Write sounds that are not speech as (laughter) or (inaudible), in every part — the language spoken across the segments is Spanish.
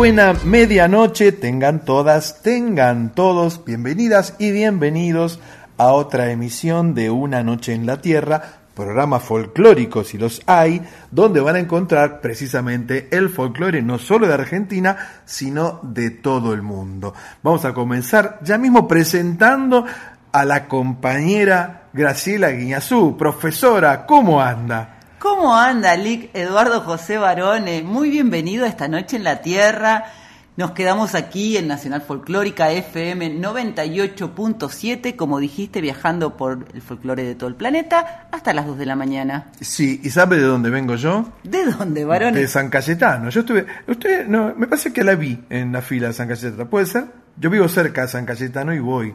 buena medianoche, tengan todas, tengan todos, bienvenidas y bienvenidos a otra emisión de Una Noche en la Tierra, programa folclórico si los hay, donde van a encontrar precisamente el folclore no solo de Argentina, sino de todo el mundo. Vamos a comenzar ya mismo presentando a la compañera Graciela Guiñazú, profesora, ¿cómo anda? ¿Cómo anda, Lic Eduardo José Barone? Muy bienvenido a esta noche en la Tierra. Nos quedamos aquí en Nacional Folclórica FM 98.7, como dijiste, viajando por el folclore de todo el planeta hasta las 2 de la mañana. Sí, ¿y sabe de dónde vengo yo? ¿De dónde, Barone? De San Cayetano. Yo estuve, usted, no, me parece que la vi en la fila de San Cayetano. ¿Puede ser? Yo vivo cerca de San Cayetano y voy.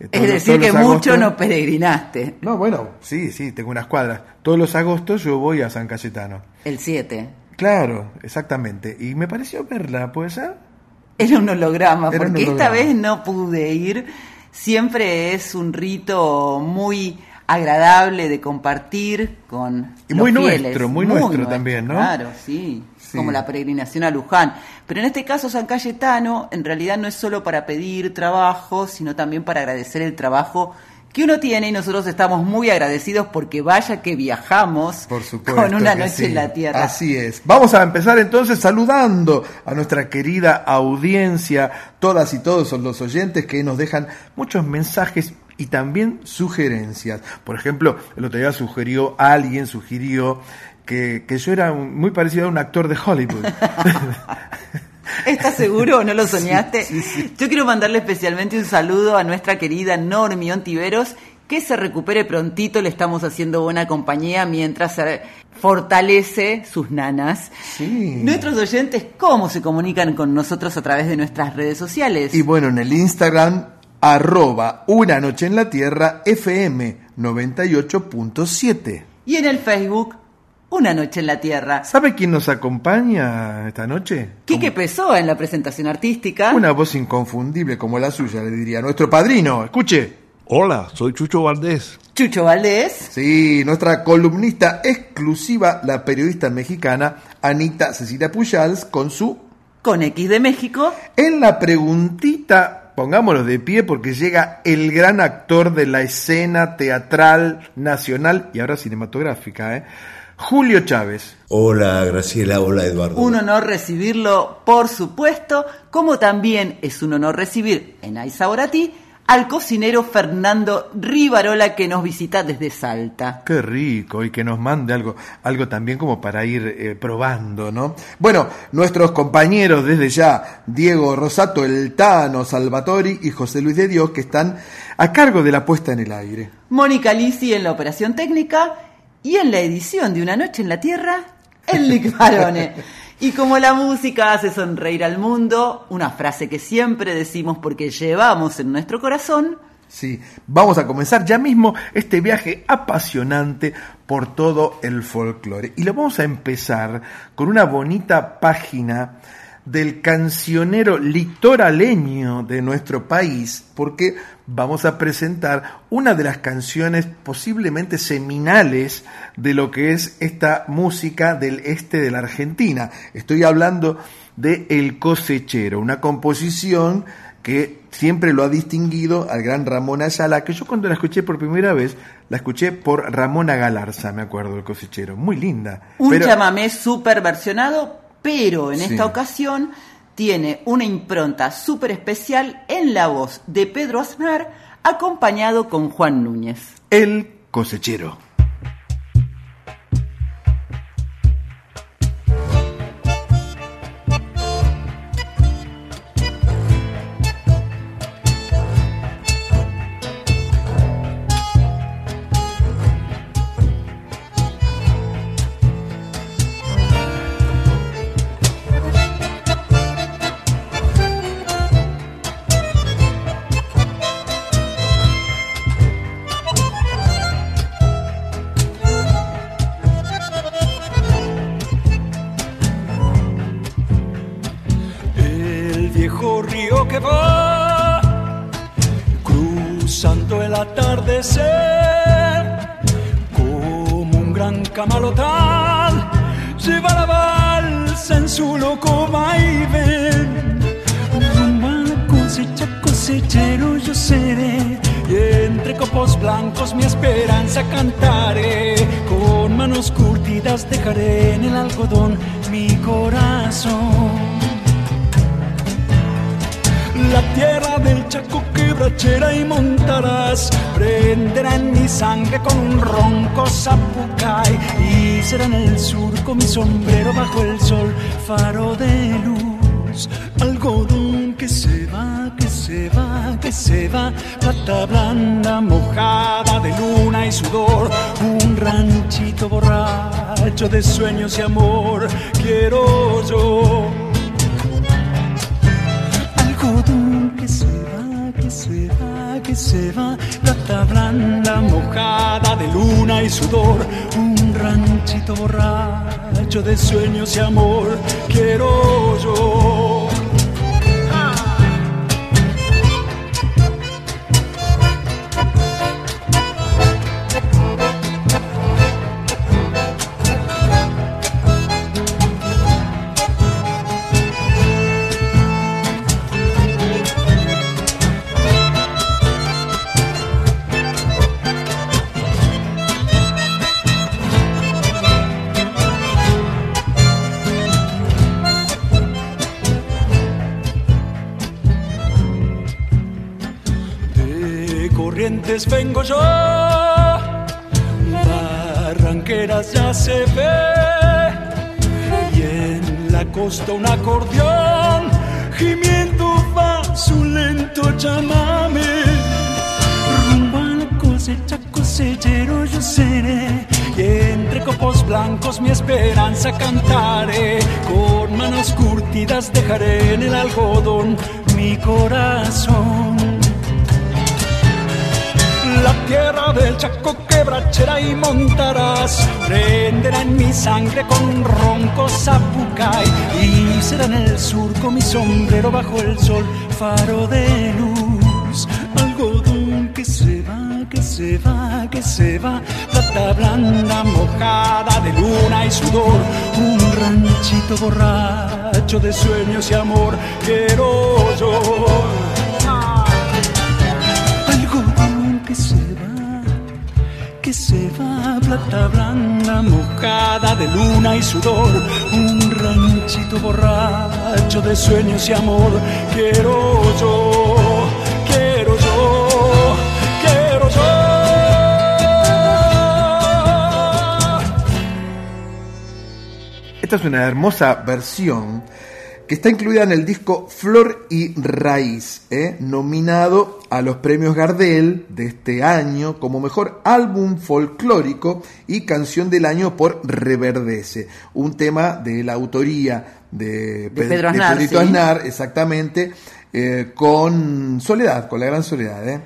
Eh, Es decir, que mucho no peregrinaste. No, bueno, sí, sí, tengo unas cuadras. Todos los agostos yo voy a San Cayetano. El 7. Claro, exactamente. Y me pareció verla, ¿puede ser? Era un holograma, Era un porque esta vez no pude ir. Siempre es un rito muy agradable de compartir con Y los muy fieles. nuestro, muy nuestro también, ¿no? Claro, sí, Sí. como la peregrinación a Luján. Pero en este caso San Cayetano en realidad no es solo para pedir trabajo, sino también para agradecer el trabajo que uno tiene y nosotros estamos muy agradecidos porque vaya que viajamos Por supuesto. con una noche sí. en la tierra. Así es. Vamos a empezar entonces saludando a nuestra querida audiencia, todas y todos los oyentes que nos dejan muchos mensajes y también sugerencias. Por ejemplo, el otro día sugirió, alguien sugirió que, que yo era un- muy parecido a un actor de Hollywood. (laughs) ¿Estás seguro o no lo soñaste? Yo quiero mandarle especialmente un saludo a nuestra querida Normi Ontiveros, que se recupere prontito, le estamos haciendo buena compañía mientras se fortalece sus nanas. Sí. Nuestros oyentes, ¿cómo se comunican con nosotros a través de nuestras redes sociales? Y bueno, en el Instagram, arroba una noche en la tierra FM 98.7. Y en el Facebook, Una Noche en la Tierra. ¿Sabe quién nos acompaña esta noche? Quique Pessoa en la presentación artística. Una voz inconfundible como la suya, le diría. Nuestro padrino, escuche. Hola, soy Chucho Valdés. Chucho Valdés. Sí, nuestra columnista exclusiva, la periodista mexicana Anita Cecilia Pujals, con su Con X de México. En la preguntita pongámoslo de pie porque llega el gran actor de la escena teatral nacional y ahora cinematográfica, ¿eh? Julio Chávez. Hola Graciela, hola Eduardo. Un honor recibirlo, por supuesto, como también es un honor recibir en Aizaborati al cocinero Fernando Rivarola que nos visita desde Salta. Qué rico y que nos mande algo, algo también como para ir eh, probando, ¿no? Bueno, nuestros compañeros desde ya, Diego Rosato, El Tano, Salvatori y José Luis de Dios, que están a cargo de la puesta en el aire. Mónica Lisi en la operación técnica y en la edición de Una Noche en la Tierra, Enrique (laughs) Barone. Y como la música hace sonreír al mundo, una frase que siempre decimos porque llevamos en nuestro corazón. Sí, vamos a comenzar ya mismo este viaje apasionante por todo el folclore. Y lo vamos a empezar con una bonita página del cancionero litoraleño de nuestro país, porque vamos a presentar una de las canciones posiblemente seminales de lo que es esta música del este de la Argentina. Estoy hablando de El cosechero, una composición que siempre lo ha distinguido al gran Ramón Ayala, que yo cuando la escuché por primera vez, la escuché por Ramona Galarza, me acuerdo, El cosechero. Muy linda. Un Pero- chamamé súper versionado, pero en Sí. esta ocasión tiene una impronta súper especial en la voz de Pedro Aznar, acompañado con Juan Núñez. El cosechero. Balsa en su loco vaivén rumbo a la cosecha cosechero yo seré. Y entre copos blancos mi esperanza cantaré. Con manos curtidas dejaré en el algodón mi corazón la tierra del Chaco quebrachera y montarás. Prenderá en mi sangre con un ronco zapucay y será en el surco mi sombrero bajo el sol. Faro de luz algodón que se va que se va que se va. Plata blanda mojada de luna y sudor. Un ranchito borracho de sueños y amor. Quiero yo que se va, que se va, que se va, plata blanda mojada de luna y sudor, un ranchito borracho de sueños y amor, quiero yo. Vengo yo, barranqueras ya se ve, y en la costa un acordeón, gimiendo va su lento chamame. Rumbo a la cosecha, cosechero yo seré, y entre copos blancos mi esperanza cantaré, con manos curtidas dejaré en el algodón mi corazón. La tierra del Chaco quebrachera y montarás Prenderá en mi sangre con ronco zapucay Y será en el surco mi sombrero bajo el sol Faro de luz. Algodón que se va, que se va, que se va Plata blanda mojada de luna y sudor. Un ranchito borracho de sueños y amor Quiero yo que se va, que se va, plata blanda, mojada de luna y sudor, un ranchito borracho de sueños y amor. Quiero yo, quiero yo, quiero yo. Esta es una hermosa versión que está incluida en el disco Flor y Raíz, ¿eh? nominado a los premios Gardel de este año como mejor álbum folclórico y canción del año por Reverdece, un tema de la autoría de, Pe- Pedro de Aznar, Pedrito sí. Aznar, exactamente, eh, con Soledad, con la gran Soledad. ¿eh?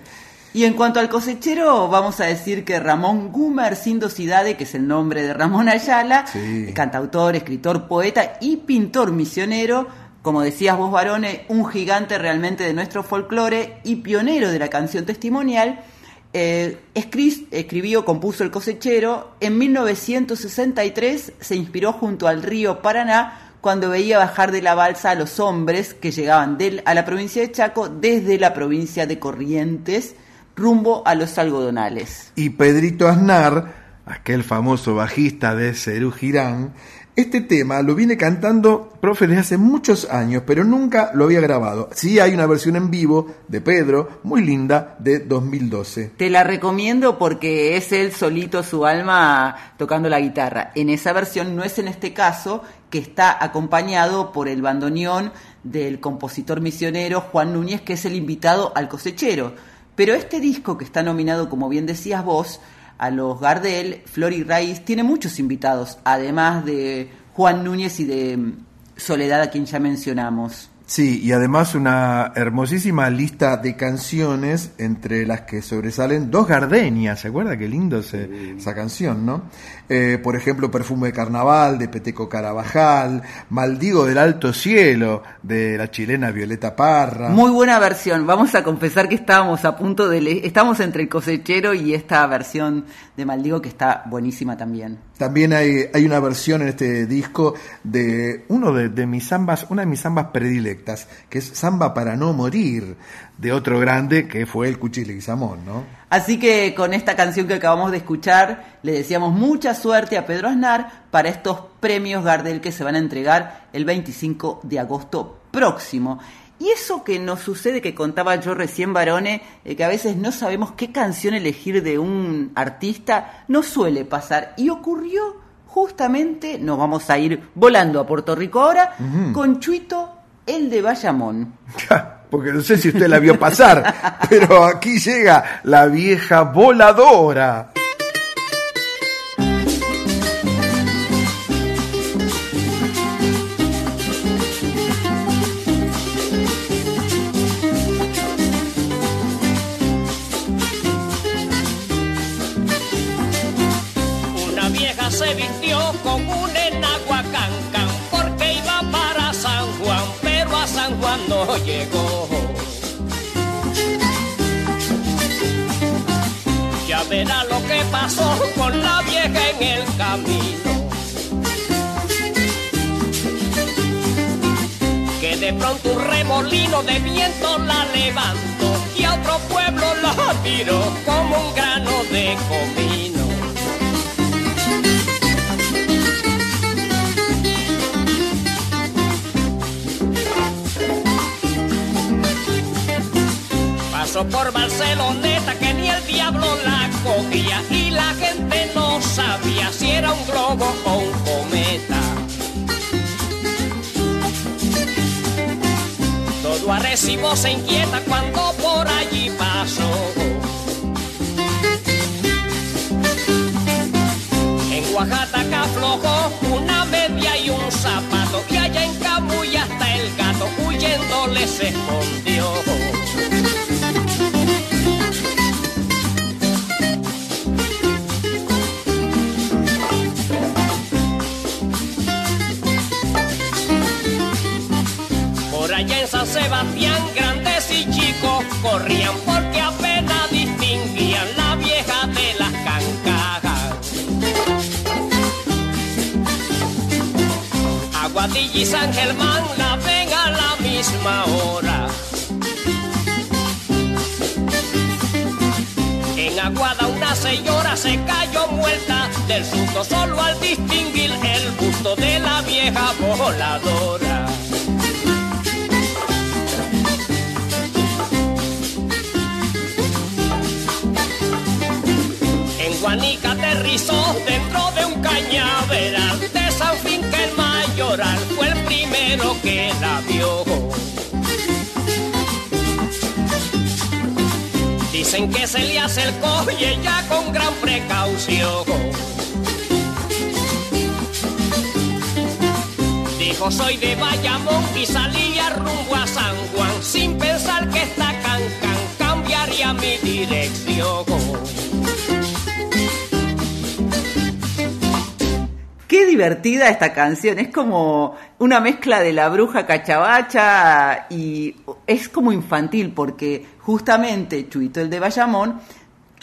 Y en cuanto al cosechero, vamos a decir que Ramón Gumer Sindocidade, que es el nombre de Ramón Ayala, Sí. cantautor, escritor, poeta y pintor misionero, como decías vos, varones, un gigante realmente de nuestro folclore y pionero de la canción testimonial, eh, escri- escribió, compuso El cosechero, en 1963 se inspiró junto al río Paraná cuando veía bajar de la balsa a los hombres que llegaban del- a la provincia de Chaco desde la provincia de Corrientes rumbo a los algodonales. Y Pedrito Aznar, aquel famoso bajista de Cerú Girán, este tema lo viene cantando, profe, desde hace muchos años, pero nunca lo había grabado. Sí hay una versión en vivo de Pedro, muy linda, de 2012. Te la recomiendo porque es él solito su alma tocando la guitarra. En esa versión no es en este caso que está acompañado por el bandoneón del compositor misionero Juan Núñez, que es el invitado al cosechero. Pero este disco que está nominado, como bien decías vos, a los Gardel, Flor y Raíz, tiene muchos invitados, además de Juan Núñez y de mm, Soledad, a quien ya mencionamos. Sí, y además una hermosísima lista de canciones entre las que sobresalen dos gardenias. ¿Se acuerda qué lindo ese- esa canción, no? Eh, por ejemplo, Perfume de Carnaval de Peteco Carabajal, Maldigo del Alto Cielo de la chilena Violeta Parra. Muy buena versión. Vamos a confesar que estábamos a punto de... Estamos entre el cosechero y esta versión de Maldigo que está buenísima también. También hay, hay una versión en este disco de uno de, de mis zambas, una de mis zambas predilectas, que es Zamba para no morir, de otro grande que fue el Cuchile Guizamón, ¿no? Así que con esta canción que acabamos de escuchar, le deseamos mucha suerte a Pedro Aznar para estos premios Gardel que se van a entregar el 25 de agosto próximo. Y eso que nos sucede, que contaba yo recién, Barone, eh, que a veces no sabemos qué canción elegir de un artista, no suele pasar. Y ocurrió justamente, nos vamos a ir volando a Puerto Rico ahora, con Chuito, el de Bayamón. Porque no sé si usted la vio pasar, (laughs) pero aquí llega la vieja voladora. Pasó con la vieja en el camino. Que de pronto un remolino de viento la levantó y a otro pueblo la tiró como un grano de comino. Pasó por Barceloneta que ni el diablo la cogía y la gente no sabía si era un globo o un cometa. Todo Arecibo se inquieta cuando por allí pasó. En Oaxaca aflojó una media y un zapato y allá en Camuy hasta el gato huyendo les escondió. Corrían porque apenas distinguían la vieja de las cancajas. Aguadilla y San Germán la ven a la misma hora. En aguada una señora se cayó muerta del susto solo al distinguir el busto de la vieja voladora. Dentro de un cañaveral de San Finkel Mayoral, fue el primero que la vio. Dicen que se le acercó y ella con gran precaución. Dijo soy de Bayamón y salía rumbo a San Juan sin pensar que esta cancan cambiaría mi dirección. Qué divertida esta canción, es como una mezcla de la bruja cachabacha y es como infantil porque justamente Chuito el de Bayamón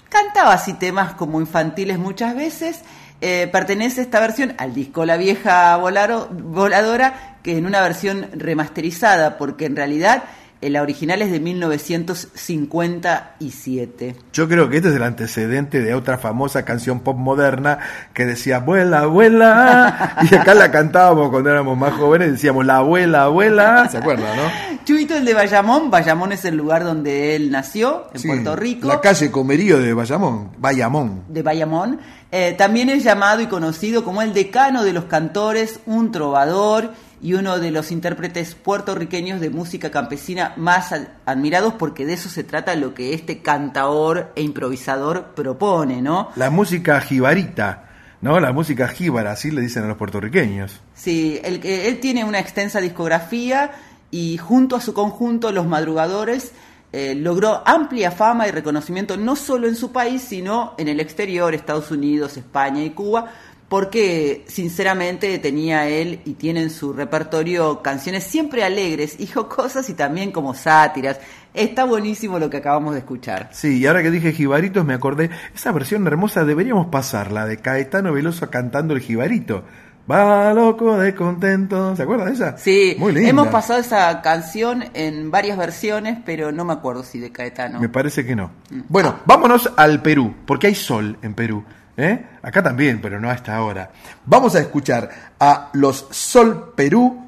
cantaba así temas como infantiles muchas veces. Eh, pertenece esta versión al disco La Vieja Voladora, que en una versión remasterizada, porque en realidad la original es de 1957. Yo creo que este es el antecedente de otra famosa canción pop moderna que decía abuela, abuela. (laughs) Y acá la cantábamos cuando éramos más jóvenes, decíamos la abuela, abuela. ¿Se acuerdan, no? Chuito el de Bayamón, Bayamón es el lugar donde él nació, en Sí, Puerto Rico. La calle Comerío de Bayamón. Bayamón. de Bayamón. Eh, también es llamado y conocido como el decano de los cantores, un trovador y uno de los intérpretes puertorriqueños de música campesina más ad- admirados porque de eso se trata lo que este cantaor e improvisador propone, ¿no? La música jibarita, ¿no? La música jíbara, así le dicen a los puertorriqueños. Sí, él, él tiene una extensa discografía y junto a su conjunto Los Madrugadores eh, logró amplia fama y reconocimiento no solo en su país, sino en el exterior, Estados Unidos, España y Cuba, porque sinceramente tenía él y tiene en su repertorio canciones siempre alegres (laughs) y jocosas y también como sátiras. Está buenísimo lo que acabamos de escuchar. Sí, y ahora que dije jibaritos me acordé, esa versión hermosa deberíamos pasarla de Caetano Veloso cantando el jibarito. Va loco de contento, ¿se acuerdan de esa? Sí, Muy linda. hemos pasado esa canción en varias versiones, pero no me acuerdo si de Caetano. Me parece que no. Bueno, vámonos al Perú, porque hay sol en Perú. ¿Eh? Acá también, pero no hasta ahora. Vamos a escuchar a los Sol Perú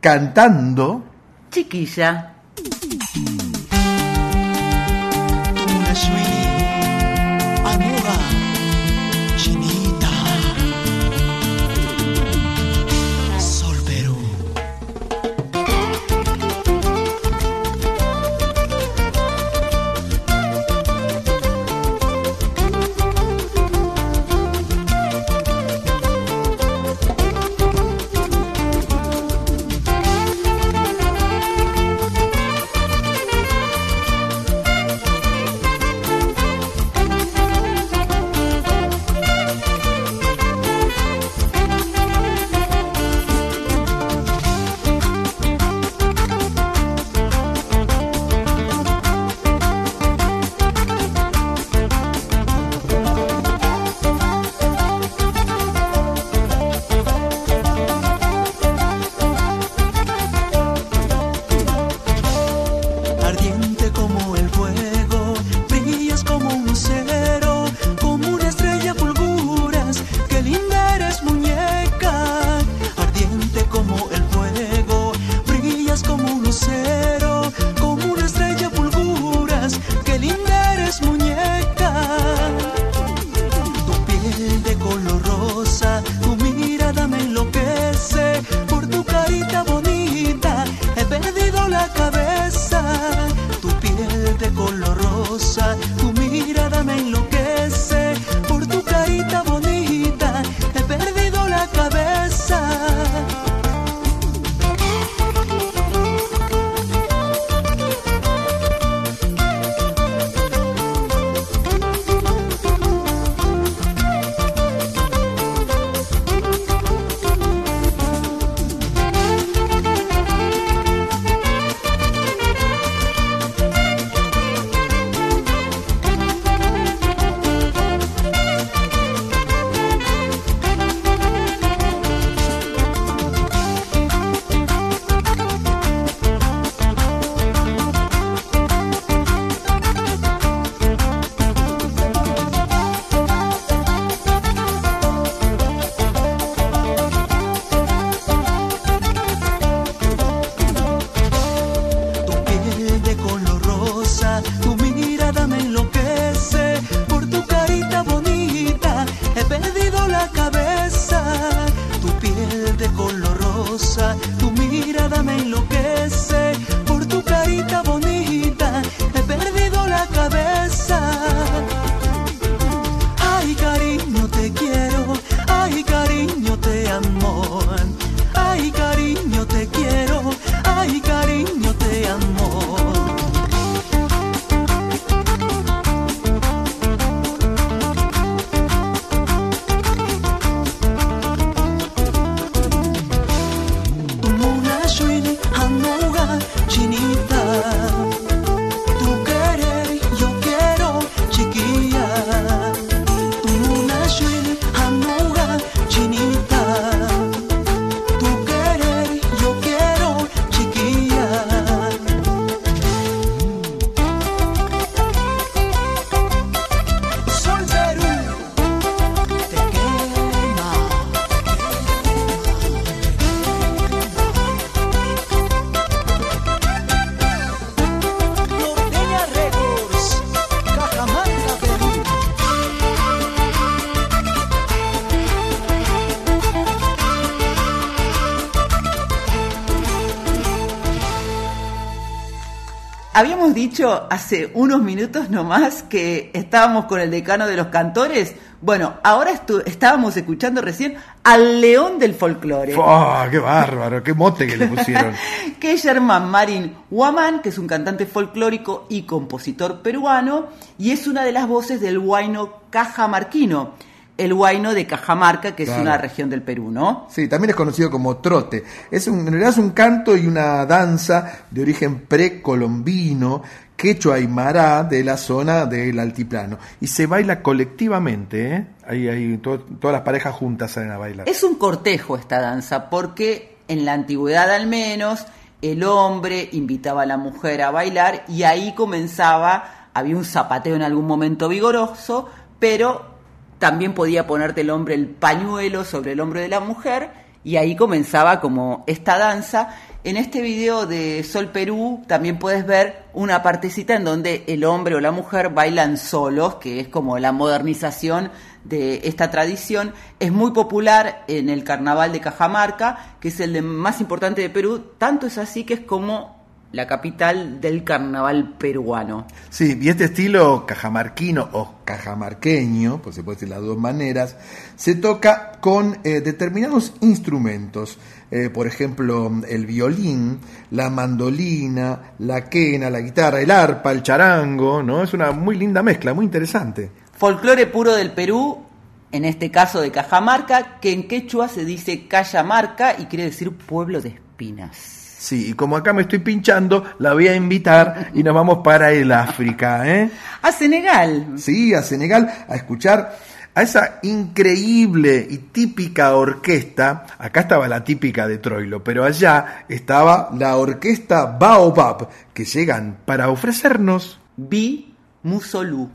cantando. Chiquilla. Habíamos dicho hace unos minutos nomás que estábamos con el decano de los cantores. Bueno, ahora estábamos escuchando recién al león del folclore. ¡Oh, qué bárbaro! ¡Qué mote que le (laughs) pusieron! que es Germán Marín Huamán, que es un cantante folclórico y compositor peruano, y es una de las voces del huayno cajamarquino el huayno de Cajamarca, que es una región del Perú, ¿no? Sí, también es conocido como trote. Es un, en realidad es un canto y una danza de origen precolombino, quechua aymara de la zona del altiplano. Y se baila colectivamente, ¿eh? Ahí, ahí todas las parejas juntas salen a bailar. Es un cortejo esta danza, porque en la antigüedad al menos, el hombre invitaba a la mujer a bailar y ahí comenzaba, había un zapateo en algún momento vigoroso, pero también podía ponerte el hombre el pañuelo sobre el hombro de la mujer y ahí comenzaba como esta danza. En este video de Sol Perú también puedes ver una partecita en donde el hombre o la mujer bailan solos, que es como la modernización de esta tradición. Es muy popular en el carnaval de Cajamarca, que es el más importante de Perú, tanto es así que es como la capital del carnaval peruano. Sí, y este estilo cajamarquino o cajamarqueño, pues se puede decir las dos maneras, se toca con eh, determinados instrumentos. Eh, por ejemplo, el violín, la mandolina, la quena, la guitarra, el arpa, el charango, ¿no? Es una muy linda mezcla, muy interesante. Folclore puro del Perú, en este caso de Cajamarca, que en quechua se dice Cayamarca y quiere decir pueblo de espinas. Sí, y como acá me estoy pinchando, la voy a invitar y nos vamos para el África, ¿eh? A Senegal. Sí, a Senegal, a escuchar a esa increíble y típica orquesta. Acá estaba la típica de Troilo, pero allá estaba la orquesta Baobab, que llegan para ofrecernos Bi Musolú.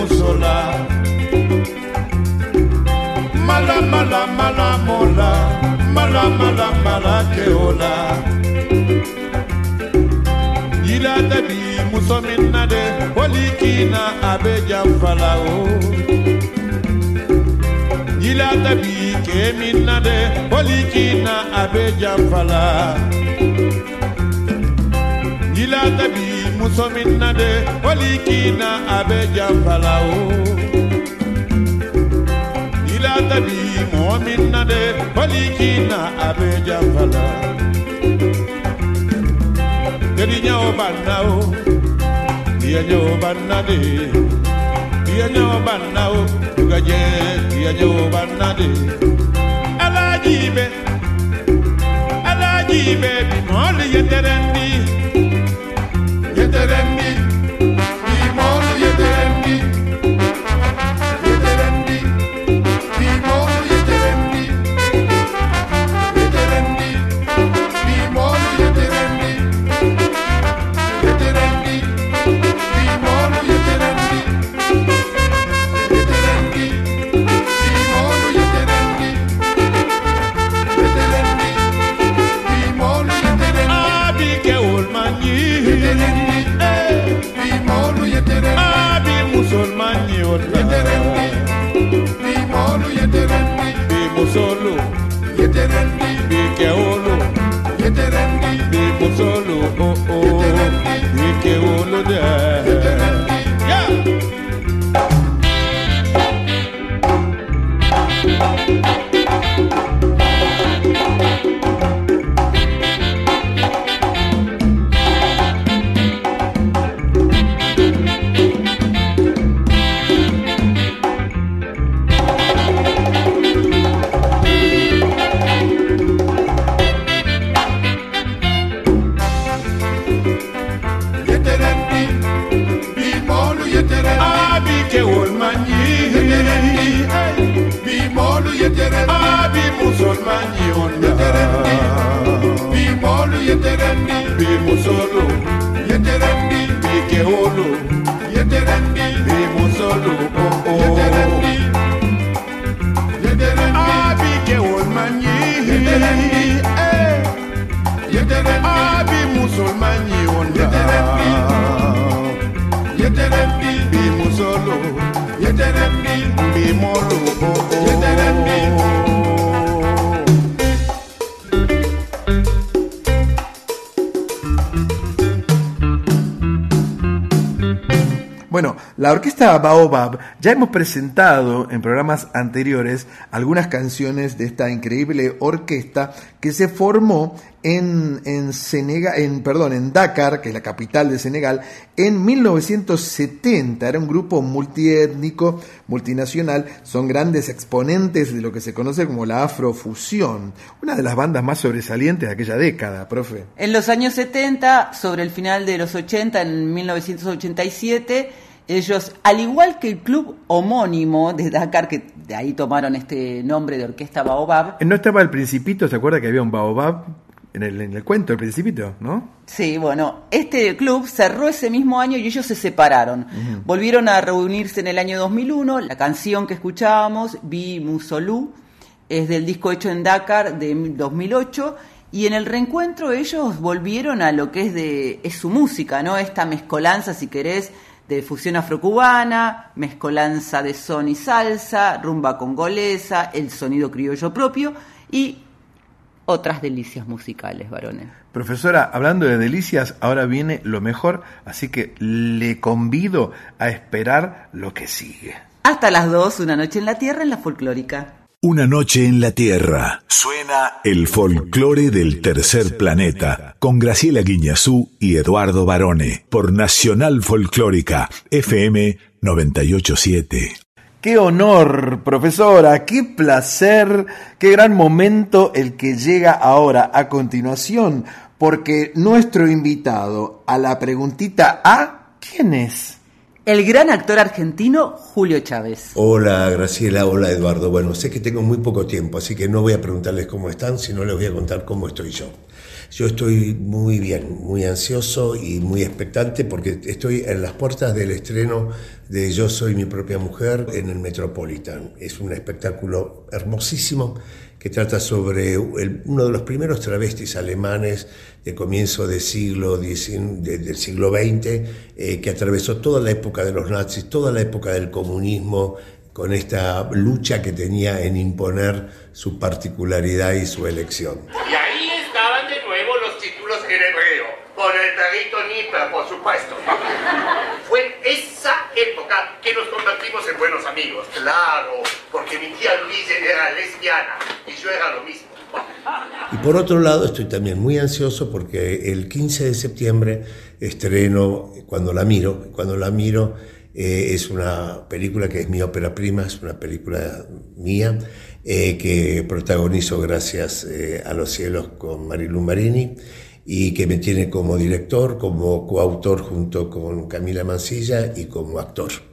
musola mala mala mala mola. Mala mala mala keola yila dabi muso min na de olikina a be janfala o yila ke min na de olikina a be janfala musominna de walikina abe janfala o. ila tabi mɔgɔ min na de walikina abe janfala. teriɲɛw banna o tiɲɛw banna de tiɲɛw banna o dugajɛ tiɲɛw banna de. alaji bɛ alaji bɛ mɔli ye tɛrɛndi. Get that Lord. Orquesta Baobab ya hemos presentado en programas anteriores algunas canciones de esta increíble orquesta que se formó en, en, en, perdón, en Dakar, que es la capital de Senegal, en 1970. Era un grupo multiétnico, multinacional, son grandes exponentes de lo que se conoce como la afrofusión, una de las bandas más sobresalientes de aquella década, profe. En los años 70, sobre el final de los 80, en 1987, ellos, al igual que el club homónimo de Dakar, que de ahí tomaron este nombre de Orquesta Baobab. ¿No estaba el Principito? ¿Se acuerda que había un Baobab en el, en el cuento, el Principito, no? Sí, bueno, este club cerró ese mismo año y ellos se separaron. Uh -huh. Volvieron a reunirse en el año 2001. La canción que escuchábamos, Bi Musolú, es del disco hecho en Dakar de 2008. Y en el reencuentro ellos volvieron a lo que es de es su música, ¿no? Esta mezcolanza, si querés, de fusión afrocubana, mezcolanza de son y salsa, rumba congolesa, el sonido criollo propio y otras delicias musicales, varones. Profesora, hablando de delicias, ahora viene lo mejor, así que le convido a esperar lo que sigue. Hasta las dos, una noche en la tierra en la folclórica. Una noche en la Tierra. Suena el folclore del tercer planeta con Graciela Guiñazú y Eduardo Barone por Nacional Folclórica FM 987. Qué honor, profesora, qué placer, qué gran momento el que llega ahora a continuación, porque nuestro invitado a la preguntita A, ¿quién es? El gran actor argentino Julio Chávez. Hola Graciela, hola Eduardo. Bueno, sé que tengo muy poco tiempo, así que no voy a preguntarles cómo están, sino les voy a contar cómo estoy yo. Yo estoy muy bien, muy ansioso y muy expectante porque estoy en las puertas del estreno de Yo soy mi propia mujer en el Metropolitan. Es un espectáculo hermosísimo que trata sobre uno de los primeros travestis alemanes de comienzo del siglo XX, eh, que atravesó toda la época de los nazis, toda la época del comunismo, con esta lucha que tenía en imponer su particularidad y su elección. Y ahí estaban de nuevo los títulos en hebreo, por el perrito Nipper, por supuesto. Fue esa época que nos convertimos en buenos amigos. Claro, porque mi tía Luisa era lesbiana y yo era lo mismo. Y por otro lado, estoy también muy ansioso porque el 15 de septiembre estreno Cuando la miro. Cuando la miro eh, es una película que es mi ópera prima, es una película mía eh, que protagonizo gracias eh, a los cielos con Marilu Marini y que me tiene como director, como coautor junto con Camila Mancilla y como actor.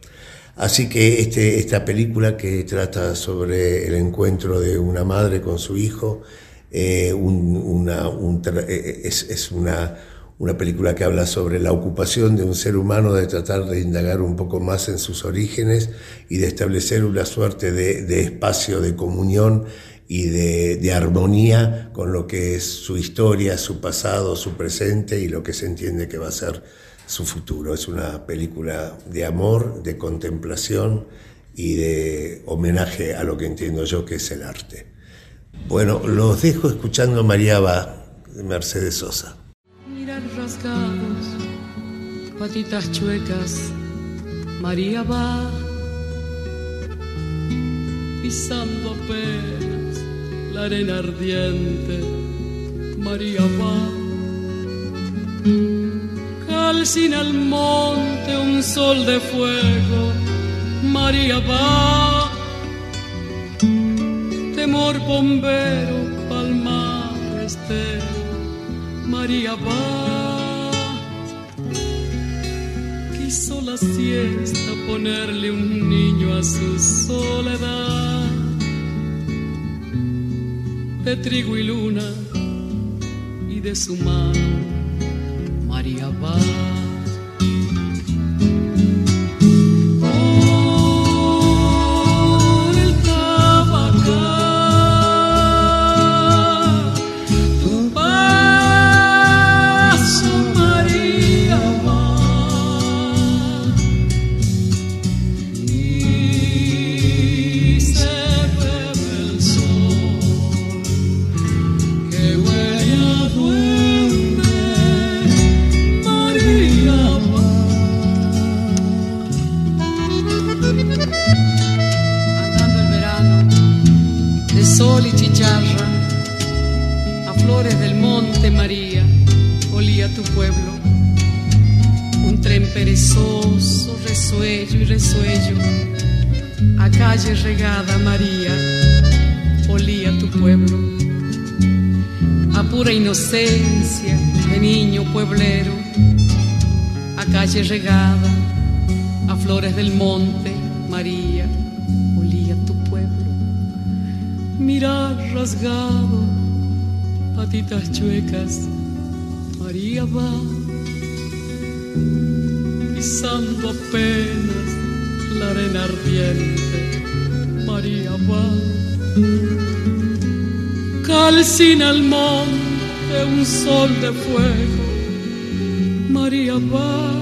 Así que este, esta película que trata sobre el encuentro de una madre con su hijo, una, es, es una una película que habla sobre la ocupación de un ser humano de tratar de indagar un poco más en sus orígenes y de establecer una suerte de, espacio de comunión y de, armonía con lo que es su historia, su pasado, su presente y lo que se entiende que va a ser su futuro. Es una película de amor, de contemplación y de homenaje a lo que entiendo yo que es el arte. Bueno, los dejo escuchando María Va de Mercedes Sosa patitas chuecas, María va pisando apenas la arena ardiente, María va. Calcina al monte un sol de fuego, María va. Temor bombero, palmar estero, María va. Hizo la siesta ponerle un niño a su soledad. De trigo y luna y de su mano Maria Vaz. María va. regada María, olía tu pueblo, a pura inocencia de niño pueblero, a calle regada, a flores del monte, María, olía tu pueblo. Mirar rasgado, patitas chuecas, María va, pisando apenas la arena ardiente María va. Calcina el monte un sol de fuego, María va.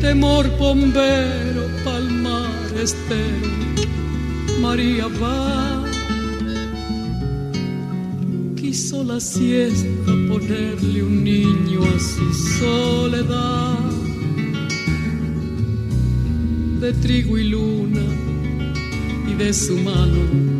Temor bombero, palmar estero, María va. Quiso la siesta ponerle un niño a su soledad. De trigo y luna y de su mano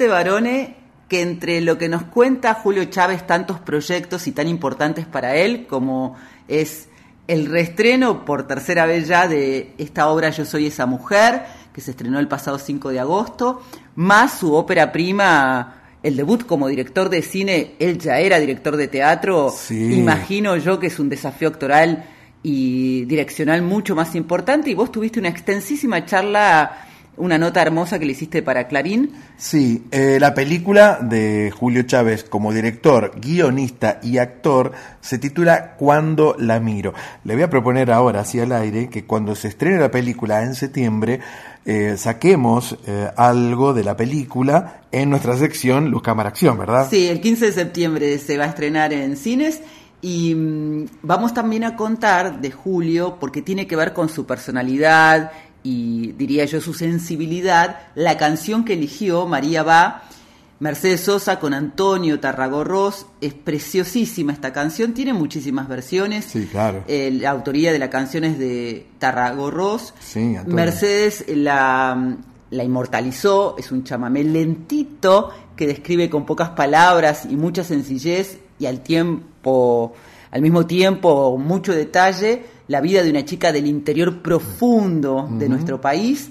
decirte, varones, que entre lo que nos cuenta Julio Chávez, tantos proyectos y tan importantes para él, como es el reestreno por tercera vez ya de esta obra Yo soy esa mujer, que se estrenó el pasado 5 de agosto, más su ópera prima el debut como director de cine, él ya era director de teatro, imagino yo que es un desafío actoral y direccional mucho más importante y vos tuviste una extensísima charla una nota hermosa que le hiciste para Clarín. Sí, eh, la película de Julio Chávez como director, guionista y actor se titula Cuando la miro. Le voy a proponer ahora, así al aire, que cuando se estrene la película en septiembre, eh, saquemos eh, algo de la película en nuestra sección Luz Cámara Acción, ¿verdad? Sí, el 15 de septiembre se va a estrenar en cines. Y mm, vamos también a contar de Julio, porque tiene que ver con su personalidad y diría yo su sensibilidad, la canción que eligió María Va, Mercedes Sosa con Antonio Tarragorros, es preciosísima esta canción, tiene muchísimas versiones. Sí, claro. la autoría de la canción es de Tarragorros. Mercedes la, la inmortalizó, es un chamamé lentito que describe con pocas palabras y mucha sencillez y al tiempo, al mismo tiempo mucho detalle la vida de una chica del interior profundo de nuestro país.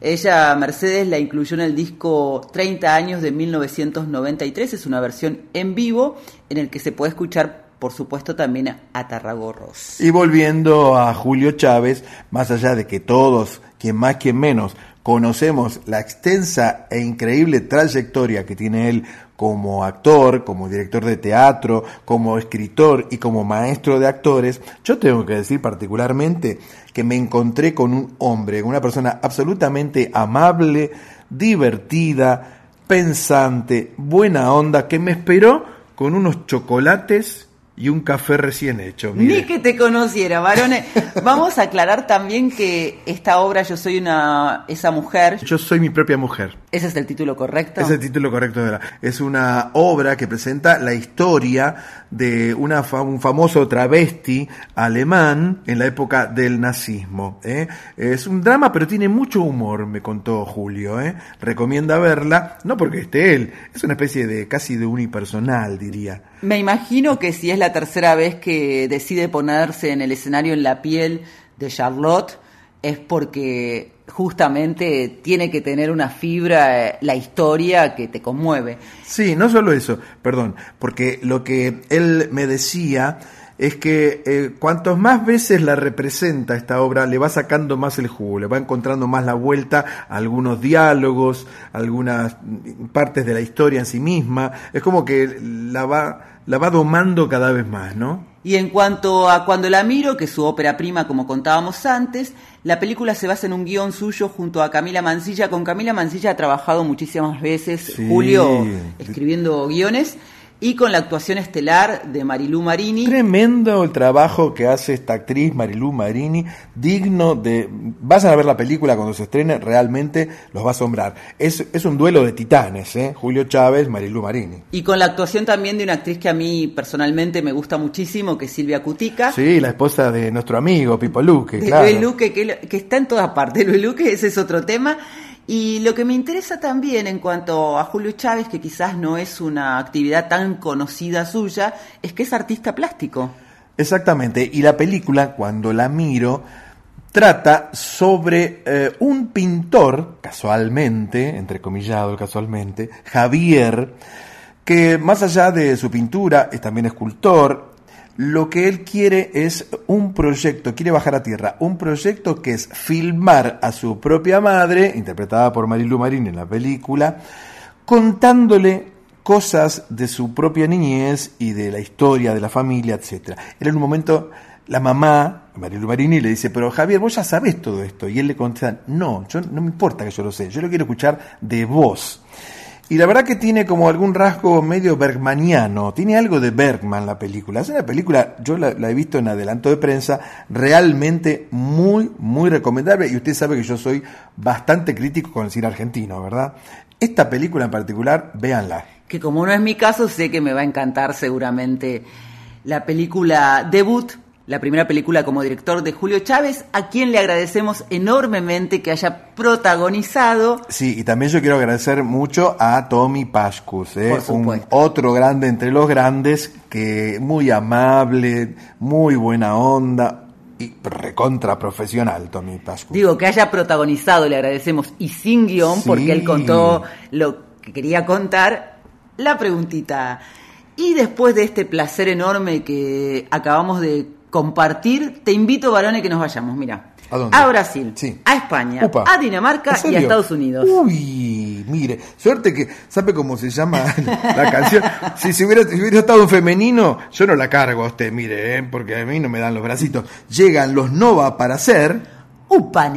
Ella, Mercedes, la incluyó en el disco 30 años de 1993. Es una versión en vivo en el que se puede escuchar, por supuesto, también a Tarragorros. Y volviendo a Julio Chávez, más allá de que todos, quien más, quien menos, conocemos la extensa e increíble trayectoria que tiene él como actor, como director de teatro, como escritor y como maestro de actores, yo tengo que decir particularmente que me encontré con un hombre, una persona absolutamente amable, divertida, pensante, buena onda, que me esperó con unos chocolates y un café recién hecho. Ni que te conociera, varones. (laughs) Vamos a aclarar también que esta obra Yo soy una esa mujer. Yo soy mi propia mujer. ¿Ese es el título correcto? Es el título correcto de la. Es una obra que presenta la historia de una un famoso travesti alemán en la época del nazismo. ¿eh? Es un drama, pero tiene mucho humor, me contó Julio. ¿eh? Recomienda verla, no porque esté él, es una especie de casi de unipersonal, diría. Me imagino que si es la tercera vez que decide ponerse en el escenario en la piel de Charlotte, es porque justamente tiene que tener una fibra, eh, la historia que te conmueve. Sí, no solo eso, perdón, porque lo que él me decía es que eh, cuantos más veces la representa esta obra, le va sacando más el jugo, le va encontrando más la vuelta a algunos diálogos, algunas partes de la historia en sí misma. Es como que la va, la va domando cada vez más, ¿no? Y en cuanto a Cuando la miro, que es su ópera prima, como contábamos antes, la película se basa en un guion suyo junto a Camila Mancilla. Con Camila Mancilla ha trabajado muchísimas veces, Julio, escribiendo guiones y con la actuación estelar de Marilú Marini. Tremendo el trabajo que hace esta actriz Marilú Marini, digno de... Vas a ver la película cuando se estrene, realmente los va a asombrar. Es, es un duelo de titanes, ¿eh? Julio Chávez, Marilú Marini. Y con la actuación también de una actriz que a mí personalmente me gusta muchísimo, que es Silvia Cutica. Sí, la esposa de nuestro amigo Pipo Luque, claro. Luis Luque, que, que está en todas partes. Luis (laughs) Luque, ese es otro tema. Y lo que me interesa también en cuanto a Julio Chávez, que quizás no es una actividad tan conocida suya, es que es artista plástico. Exactamente, y la película, cuando la miro, trata sobre eh, un pintor, casualmente, entrecomillado casualmente, Javier, que más allá de su pintura es también escultor, lo que él quiere es un proyecto, quiere bajar a tierra, un proyecto que es filmar a su propia madre, interpretada por Marilu Marín en la película, contándole cosas de su propia niñez y de la historia de la familia, etc. Él en un momento, la mamá, Marilu Marini, le dice, pero Javier, vos ya sabés todo esto. Y él le contesta, no, yo, no me importa que yo lo sé, yo lo quiero escuchar de vos. Y la verdad que tiene como algún rasgo medio bergmaniano, tiene algo de Bergman la película. Es una película, yo la, he visto en adelanto de prensa, realmente muy, muy recomendable. Y usted sabe que yo soy bastante crítico con el cine argentino, ¿verdad? Esta película en particular, véanla. Que como no es mi caso, sé que me va a encantar seguramente la película debut la primera película como director de Julio Chávez, a quien le agradecemos enormemente que haya protagonizado. Sí, y también yo quiero agradecer mucho a Tommy Pascus, ¿eh? Un otro grande entre los grandes, que muy amable, muy buena onda y recontra profesional, Tommy Pascus. Digo, que haya protagonizado, le agradecemos, y sin guion, Sí. porque él contó lo que quería contar. La preguntita. Y después de este placer enorme que acabamos de compartir, te invito, varones, que nos vayamos, mira. ¿A dónde? Brasil, Sí. a España, Upa. a Dinamarca ¿En y a? Estados Unidos. Uy, mire, suerte que, ¿sabe cómo se llama (laughs) la canción? Si, si hubiera, si hubiera estado en femenino, yo no la cargo a usted, mire, ¿eh? porque a mí no me dan los bracitos. Llegan los Nova para hacer... Upa,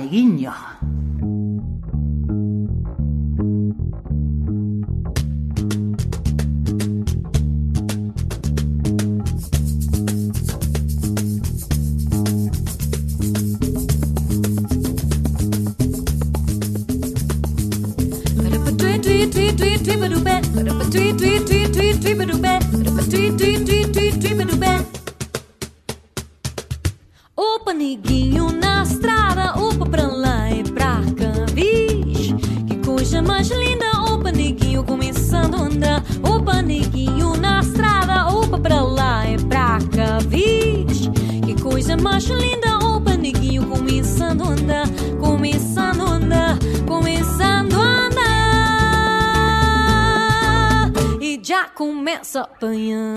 começa a apanhar.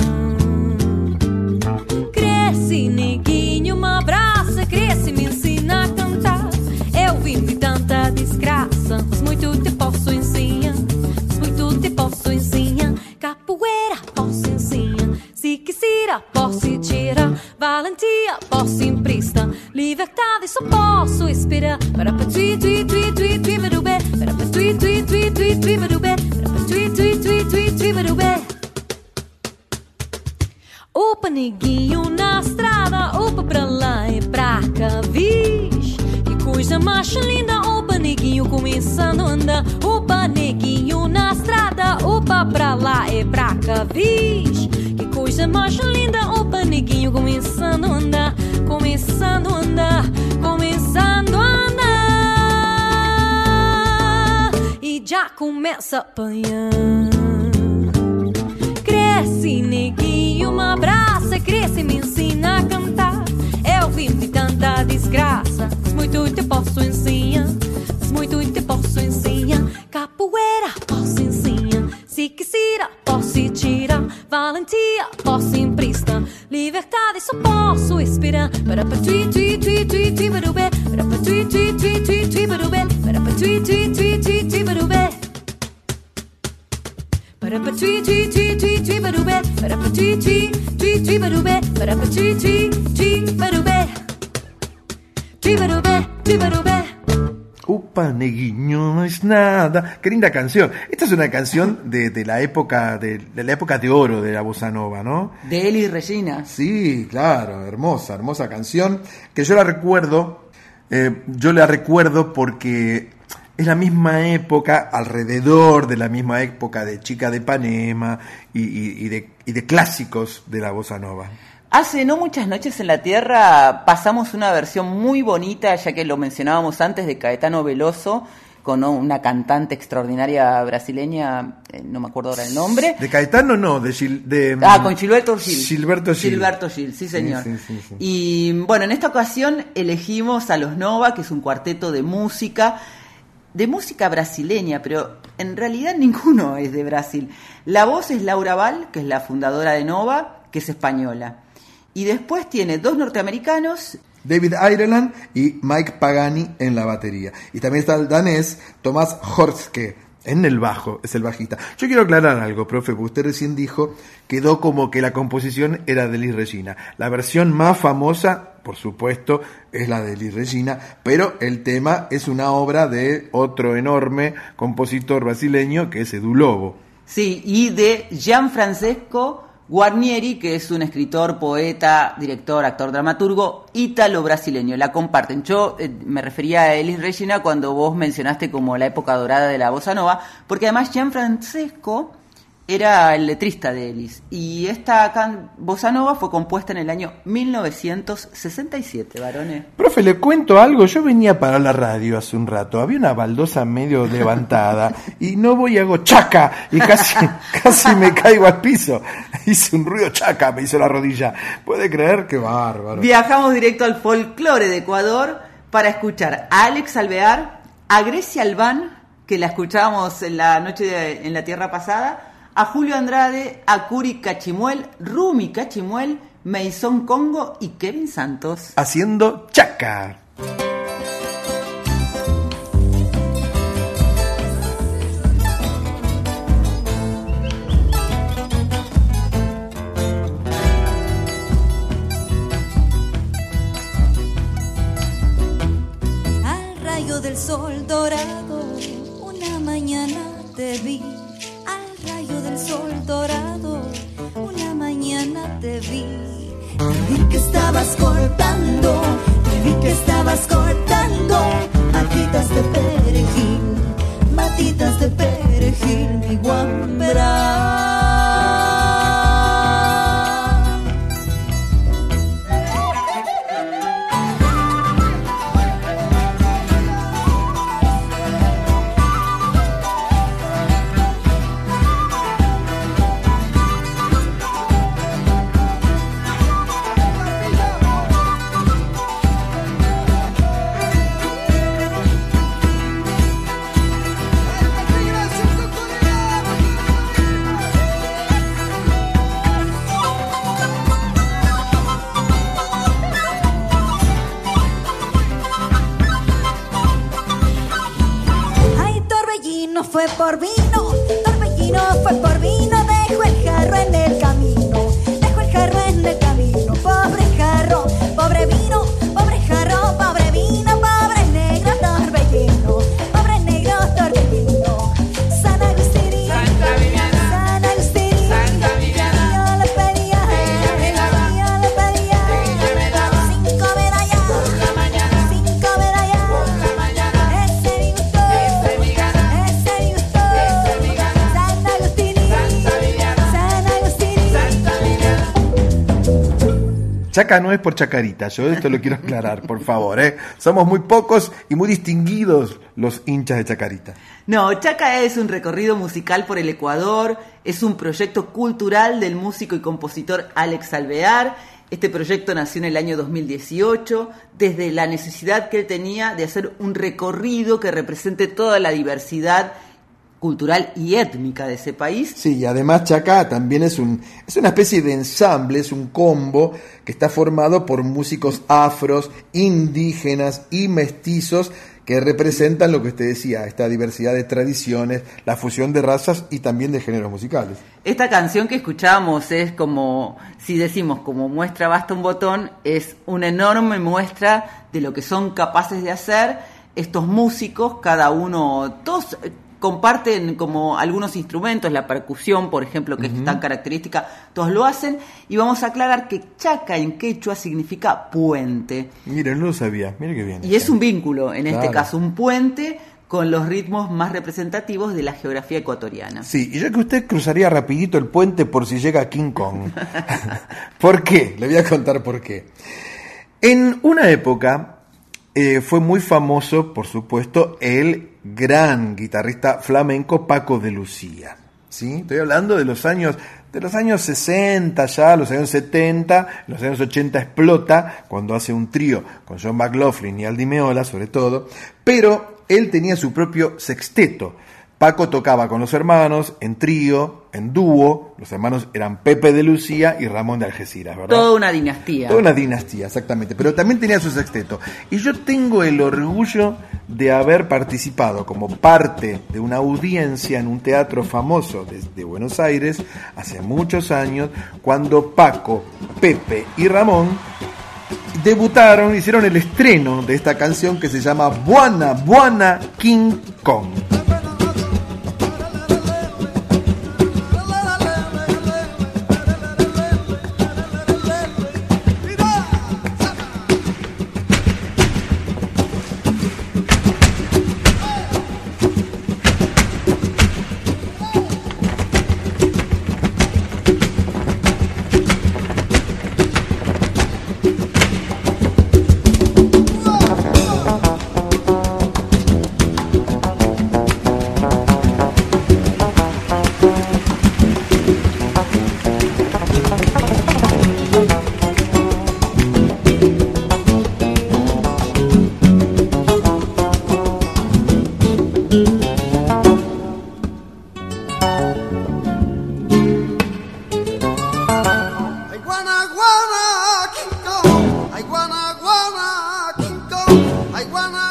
Cresce, neguinho, uma abraça, cresce, me ensina a cantar. Eu vim de tanta desgraça, mas muito te posso ensinar. Mas muito te posso ensinar. Capoeira posso ensinar. Se posso tirar. Valentia posso emprestar. Liberdade só posso up on you. Tui tui tui tui tui barubé. Para pa tui tui tui tui barubé. Para pa tui tui tui. Upa, neguiño, no es nada. Qué linda canción. Esta es una canción de, de la época de, de la época de oro de la bossa nova, ¿no? De Eli Regina. Sí, claro, hermosa, hermosa canción. Que yo la recuerdo, eh, yo la recuerdo porque es la misma época, alrededor de la misma época de Chica de Panema y, y- y de, y de clásicos de la bossa nova. Hace no muchas noches en la Tierra pasamos una versión muy bonita, ya que lo mencionábamos antes, de Caetano Veloso, con una cantante extraordinaria brasileña, eh, no me acuerdo ahora el nombre. De Caetano no, de, Gil- de Ah, con Gilberto Gil. Gilberto Gil. Gilberto Gil, sí señor. Sí, sí, sí, sí. Y bueno, en esta ocasión elegimos a los Nova, que es un cuarteto de música, de música brasileña, pero en realidad (laughs) ninguno es de Brasil. La voz es Laura Val, que es la fundadora de Nova, que es española. Y después tiene dos norteamericanos, David Ireland y Mike Pagani en la batería. Y también está el danés Tomás Horske en el bajo, es el bajista. Yo quiero aclarar algo, profe, porque usted recién dijo, quedó como que la composición era de Liz Regina. La versión más famosa, por supuesto, es la de Liz Regina, pero el tema es una obra de otro enorme compositor brasileño que es Edu Lobo. sí, y de Gianfrancesco Guarnieri, que es un escritor, poeta, director, actor, dramaturgo ítalo-brasileño. La comparten. Yo eh, me refería a Elis Regina cuando vos mencionaste como la época dorada de la bossa nova, porque además Gianfrancesco era el letrista de Ellis. Y esta can- bossa nova fue compuesta en el año 1967, varones. Profe, le cuento algo. Yo venía para la radio hace un rato. Había una baldosa medio levantada y no voy y hago chaca y casi, (laughs) casi me caigo al piso. Hice un ruido chaca, me hizo la rodilla. ¿Puede creer? Qué bárbaro. Viajamos directo al folclore de Ecuador para escuchar a Alex Alvear, a Grecia Albán, que la escuchábamos en la noche de- en la tierra pasada, a Julio Andrade, a Curi Cachimuel, Rumi Cachimuel, Mason Congo y Kevin Santos. Haciendo chaca. Al rayo del sol dorado, una mañana te vi. Sol dorado, una mañana te vi. Te vi que estabas cortando, te vi que estabas cortando matitas de perejil, matitas de perejil, mi guambra. Fue por vino, Torbellino fue por vino, Chaca no es por chacarita, yo esto lo quiero aclarar, por favor. ¿eh? Somos muy pocos y muy distinguidos los hinchas de chacarita. No, Chaca es un recorrido musical por el Ecuador, es un proyecto cultural del músico y compositor Alex Alvear. Este proyecto nació en el año 2018 desde la necesidad que él tenía de hacer un recorrido que represente toda la diversidad cultural y étnica de ese país. Sí, y además Chaca también es, un, es una especie de ensamble, es un combo que está formado por músicos afros, indígenas y mestizos que representan lo que usted decía, esta diversidad de tradiciones, la fusión de razas y también de géneros musicales. Esta canción que escuchamos es como, si decimos como muestra basta un botón, es una enorme muestra de lo que son capaces de hacer estos músicos, cada uno, todos comparten como algunos instrumentos, la percusión, por ejemplo, que es tan característica, todos lo hacen, y vamos a aclarar que chaca en quechua significa puente, Mire, no lo sabía, mire qué bien. y es un vínculo, en este caso, un puente con los ritmos más representativos de la geografía ecuatoriana. Sí, y ya que usted cruzaría rapidito el puente por si llega King Kong. (laughs) (laughs) ¿Por qué? Le voy a contar por qué. En una época eh, fue muy famoso, por supuesto, el gran guitarrista flamenco Paco de Lucía. ¿sí? Estoy hablando de los años de los años 60 ya, los años 70, los años 80 explota cuando hace un trío con John McLaughlin y Aldi Meola sobre todo, pero él tenía su propio sexteto. Paco tocaba con los hermanos en trío, en dúo, los hermanos eran Pepe de Lucía y Ramón de Algeciras, ¿verdad? Toda una dinastía. Toda una dinastía, exactamente. Pero también tenía su sexteto. Y yo tengo el orgullo de haber participado como parte de una audiencia en un teatro famoso de, de Buenos Aires hace muchos años, cuando Paco, Pepe y Ramón debutaron, hicieron el estreno de esta canción que se llama Buana Buana King Kong. I wanna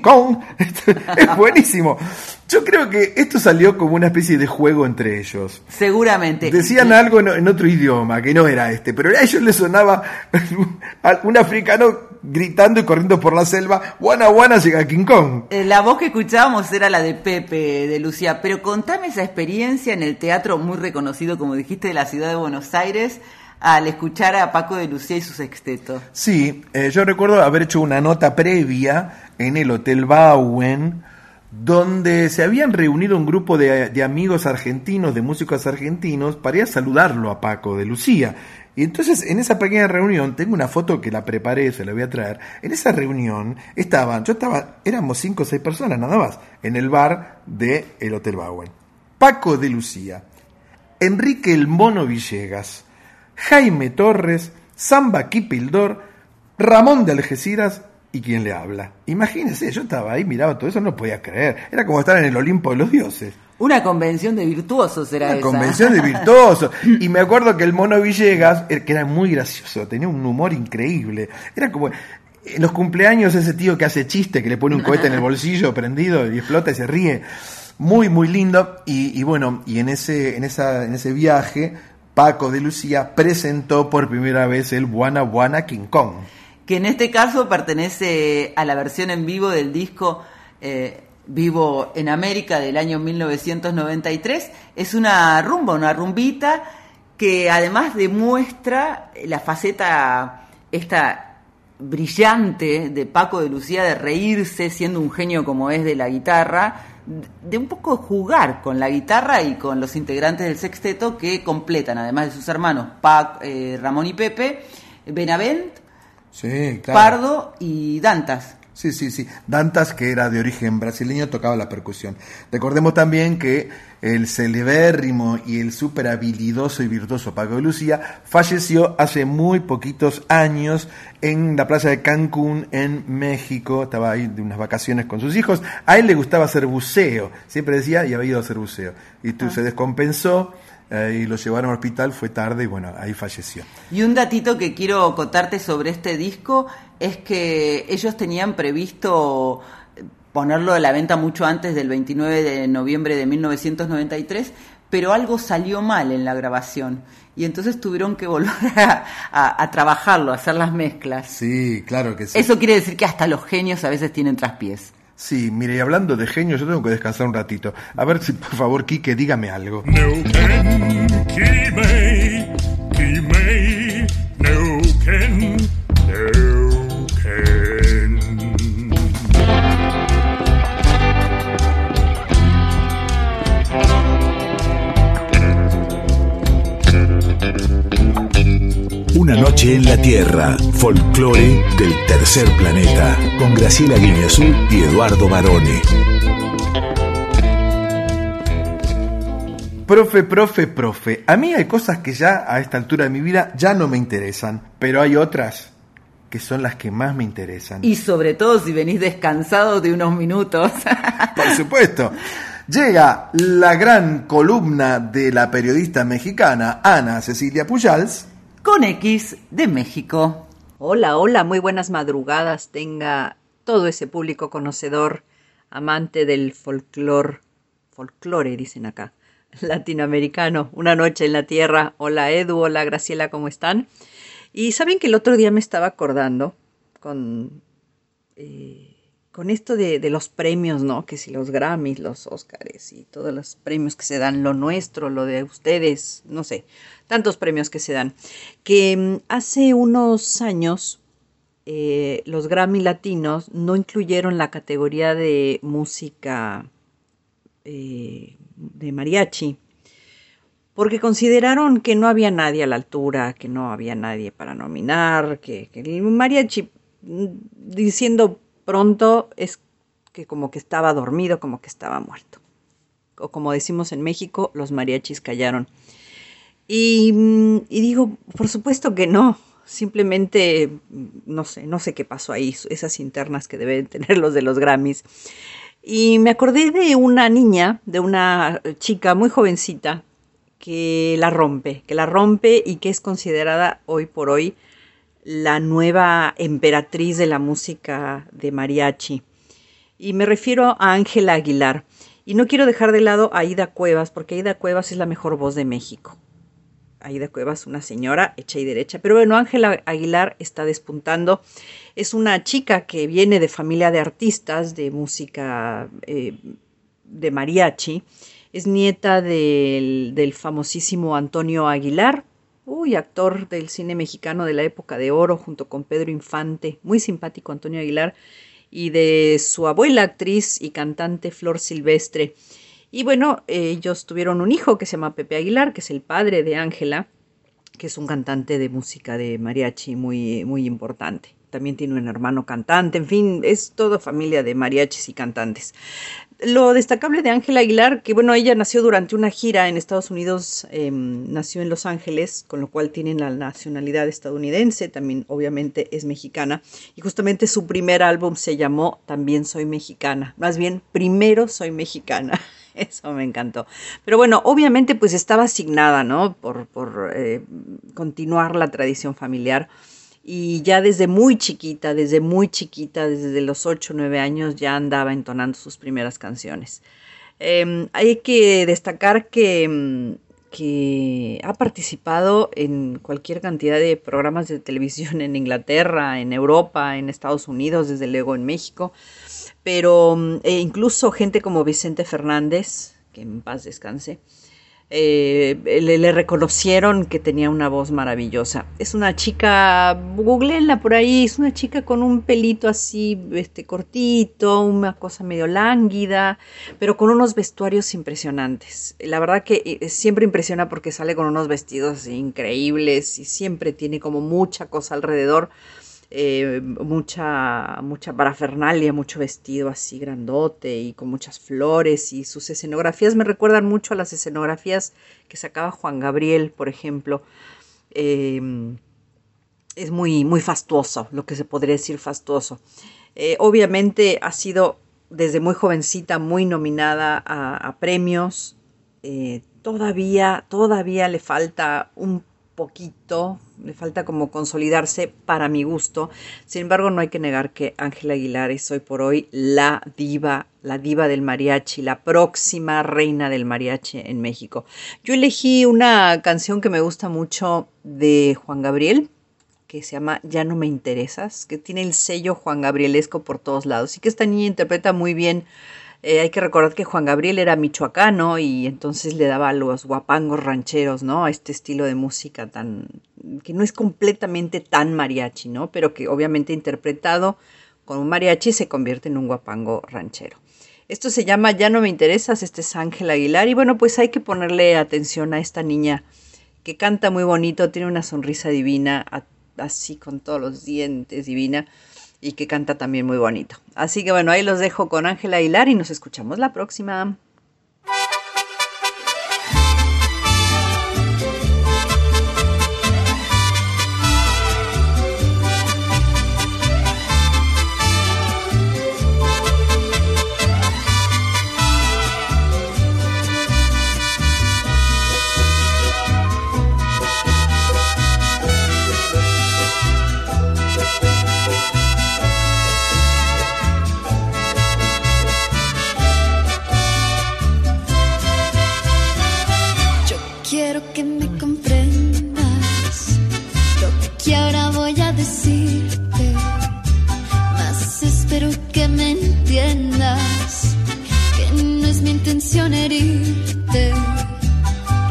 Kong. (laughs) Es buenísimo. Yo creo que esto salió como una especie de juego entre ellos. Seguramente. Decían algo en, en otro idioma, que no era este, pero a ellos les sonaba (laughs) un africano gritando y corriendo por la selva, Wanna Wanna llega King Kong. Eh, La voz que escuchábamos era la de Pepe, de Lucía, pero contame esa experiencia en el teatro muy reconocido, como dijiste, de la ciudad de Buenos Aires, al escuchar a Paco de Lucía y su sexteto. Sí, eh, yo recuerdo haber hecho una nota previa en el Hotel Bauen, donde se habían reunido un grupo de, amigos argentinos, de músicos argentinos, para ir a saludarlo a Paco de Lucía. Y entonces en esa pequeña reunión, tengo una foto que la preparé, se la voy a traer, en esa reunión estaban, yo estaba, éramos cinco o seis personas nada más, en el bar del el Hotel Bauen. Paco de Lucía, Enrique el Mono Villegas, Jaime Torres, Samba Kipildor, Ramón de Algeciras y quien le habla. Imagínense, yo estaba ahí, miraba todo eso, no podía creer. Era como estar en el Olimpo de los dioses. Una convención de virtuosos era Una esa. convención de (laughs) virtuosos. Y me acuerdo que el mono Villegas, que era muy gracioso, tenía un humor increíble. Era como en los cumpleaños ese tío que hace chiste, que le pone un cohete en el bolsillo (laughs) prendido y explota y se ríe. Muy, muy lindo. Y, y bueno, y en ese, en esa, en ese viaje Paco de Lucía presentó por primera vez el Buana Buana King Kong. Que en este caso pertenece a la versión en vivo del disco eh, Vivo en América del año 1993. Es una rumba, una rumbita que además demuestra la faceta esta brillante de Paco de Lucía de reírse siendo un genio como es de la guitarra, de un poco jugar con la guitarra y con los integrantes del sexteto que completan, además de sus hermanos Pac, eh, Ramón y Pepe, Benavent, Sí, claro. Pardo y Dantas. Sí, sí, sí. Dantas, que era de origen brasileño, tocaba la percusión. Recordemos también que el celebérrimo y el súper habilidoso y virtuoso Paco de Lucía falleció hace muy poquitos años en la playa de Cancún, en México. Estaba ahí de unas vacaciones con sus hijos. A él le gustaba hacer buceo. Siempre decía y había ido a hacer buceo. Y tú, Ah. se descompensó eh, y lo llevaron al hospital. Fue tarde y bueno, ahí falleció. Y un datito que quiero contarte sobre este disco es que ellos tenían previsto ponerlo a la venta mucho antes del 29 de noviembre de 1993, pero algo salió mal en la grabación y entonces tuvieron que volver (laughs) a, a- a trabajarlo, a hacer las mezclas. Sí, claro que sí. Eso quiere decir que hasta los genios a veces tienen traspiés. Sí, mire, y hablando de genio, yo tengo que descansar un ratito. A ver si, por favor, Quique, dígame algo. Kimei, Una noche en la Tierra, folclore del tercer planeta, con Graciela Guineazú y Eduardo Barone. Profe, profe, profe. A mí hay cosas que ya a esta altura de mi vida ya no me interesan, pero hay otras que son las que más me interesan. Y sobre todo si venís descansado de unos minutos. (laughs) Por supuesto. Llega la gran columna de la periodista mexicana Ana Cecilia Pujals. Con X de México. Hola, hola, muy buenas madrugadas. Tenga todo ese público conocedor, amante del folclor, folclore, dicen acá, (laughs) latinoamericano. Una noche en la tierra. Hola Edu, hola Graciela, ¿cómo están? Y saben que el otro día me estaba acordando con, eh, con esto de, los premios, ¿no? Que si los Grammys, los Óscares y todos los premios que se dan, lo nuestro, lo de ustedes, no sé, tantos premios que se dan. Que mm, hace unos años eh, los Grammy latinos no incluyeron la categoría de música eh, de mariachi porque consideraron que no había nadie a la altura, que no había nadie para nominar, que, que el mariachi, mm, diciendo pronto, es que como que estaba dormido, como que estaba muerto. O como decimos en México, los mariachis callaron. Y, mm, digo, por supuesto que no. Simplemente, mm, no sé, no sé qué pasó ahí, esas internas que deben (laughs) tener los de los Grammys. Y me acordé de una niña, de una chica muy jovencita, que la rompe, que la rompe y que es considerada hoy por hoy la nueva emperatriz de la música de mariachi. Y me refiero a Ángela Aguilar. Y no quiero dejar de lado a Aida Cuevas, porque Aida Cuevas es la mejor voz de México. Aida Cuevas, una señora hecha y derecha. Pero bueno, Ángela Aguilar está despuntando. Es una chica que viene de familia de artistas de música eh, de mariachi. Es nieta del, del famosísimo Antonio Aguilar, uy, actor del cine mexicano de la época de oro, junto con Pedro Infante, muy simpático Antonio Aguilar, y de su abuela actriz y cantante Flor Silvestre. Y bueno, ellos tuvieron un hijo que se llama Pepe Aguilar, que es el padre de Ángela, que es un cantante de música de mariachi muy, muy importante. También tiene un hermano cantante, en fin, es toda familia de mariachis y cantantes. Lo destacable de Ángela Aguilar, que bueno, ella nació durante una gira en Estados Unidos, eh, nació en Los Ángeles, con lo cual tiene la nacionalidad estadounidense, también obviamente es mexicana, y justamente su primer álbum se llamó También Soy Mexicana, más bien Primero Soy Mexicana. (laughs) Eso me encantó. Pero bueno, obviamente pues estaba asignada, ¿no? Por, por eh, continuar la tradición familiar. Y ya desde muy chiquita, desde muy chiquita, desde los 8 o 9 años, ya andaba entonando sus primeras canciones. Eh, hay que destacar que, que ha participado en cualquier cantidad de programas de televisión en Inglaterra, en Europa, en Estados Unidos, desde luego en México, pero mm, e incluso gente como Vicente Fernández, que en paz descanse, eh, le, reconocieron que tenía una voz maravillosa. Es una chica, googleenla por ahí, es una chica con un pelito así, este, cortito, una cosa medio lánguida, pero con unos vestuarios impresionantes. La verdad que eh, siempre impresiona porque sale con unos vestidos increíbles y siempre tiene como mucha cosa alrededor eh, mucha, mucha parafernalia, mucho vestido así grandote y con muchas flores y sus escenografías me recuerdan mucho a las escenografías que sacaba Juan Gabriel, por ejemplo. Eh, es muy, muy fastuoso, lo que se podría decir fastuoso. Eh, obviamente ha sido desde muy jovencita muy nominada a, a premios. Eh, todavía, todavía le falta un poquito, le falta como consolidarse para mi gusto. Sin embargo, no hay que negar que Ángela Aguilar es hoy por hoy la diva, la diva del mariachi, la próxima reina del mariachi en México. Yo elegí una canción que me gusta mucho de Juan Gabriel, que se llama Ya no me interesas, que tiene el sello Juan Gabrielesco por todos lados y que esta niña interpreta muy bien eh, hay que recordar que Juan Gabriel era michoacano y entonces le daba los guapangos rancheros, ¿no? A este estilo de música tan que no es completamente tan mariachi, ¿no? Pero que obviamente interpretado con un mariachi se convierte en un guapango ranchero. Esto se llama Ya no me interesas, este es Ángel Aguilar y bueno, pues hay que ponerle atención a esta niña que canta muy bonito, tiene una sonrisa divina, así con todos los dientes divina y que canta también muy bonito. Así que bueno, ahí los dejo con Ángela Aguilar y nos escuchamos la próxima.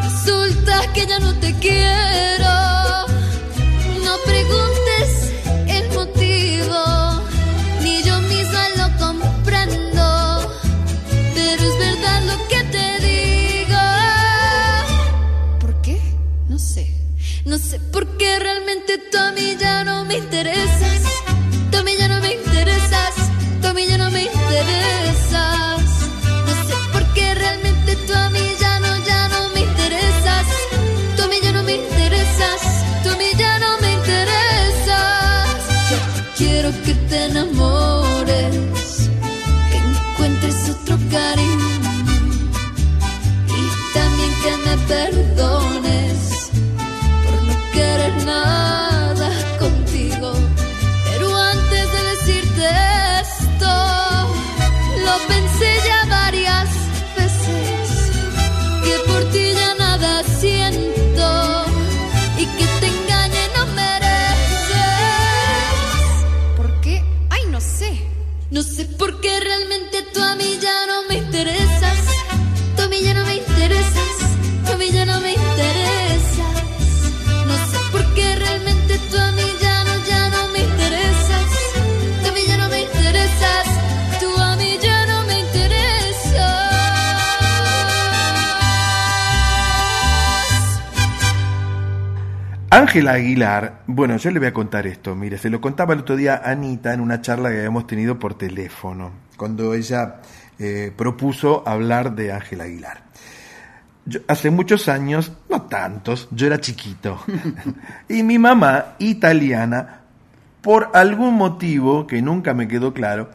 Resulta que ya no te quiero. No preguntes el motivo, ni yo misma lo comprendo. Pero es verdad lo que te digo. ¿Por qué? No sé. No sé por qué realmente tú a mí ya no me interesas. Que Ángela Aguilar, bueno, yo le voy a contar esto, mire, se lo contaba el otro día a Anita en una charla que habíamos tenido por teléfono, cuando ella eh, propuso hablar de Ángela Aguilar. Yo, hace muchos años, no tantos, yo era chiquito, (laughs) y mi mamá, italiana, por algún motivo que nunca me quedó claro,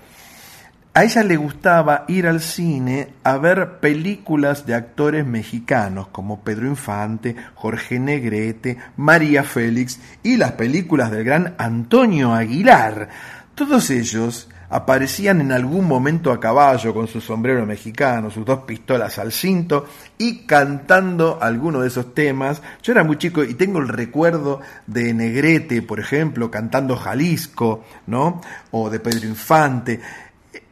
a ella le gustaba ir al cine a ver películas de actores mexicanos como Pedro Infante, Jorge Negrete, María Félix y las películas del gran Antonio Aguilar. Todos ellos aparecían en algún momento a caballo con su sombrero mexicano, sus dos pistolas al cinto y cantando alguno de esos temas. Yo era muy chico y tengo el recuerdo de Negrete, por ejemplo, cantando Jalisco, ¿no? O de Pedro Infante.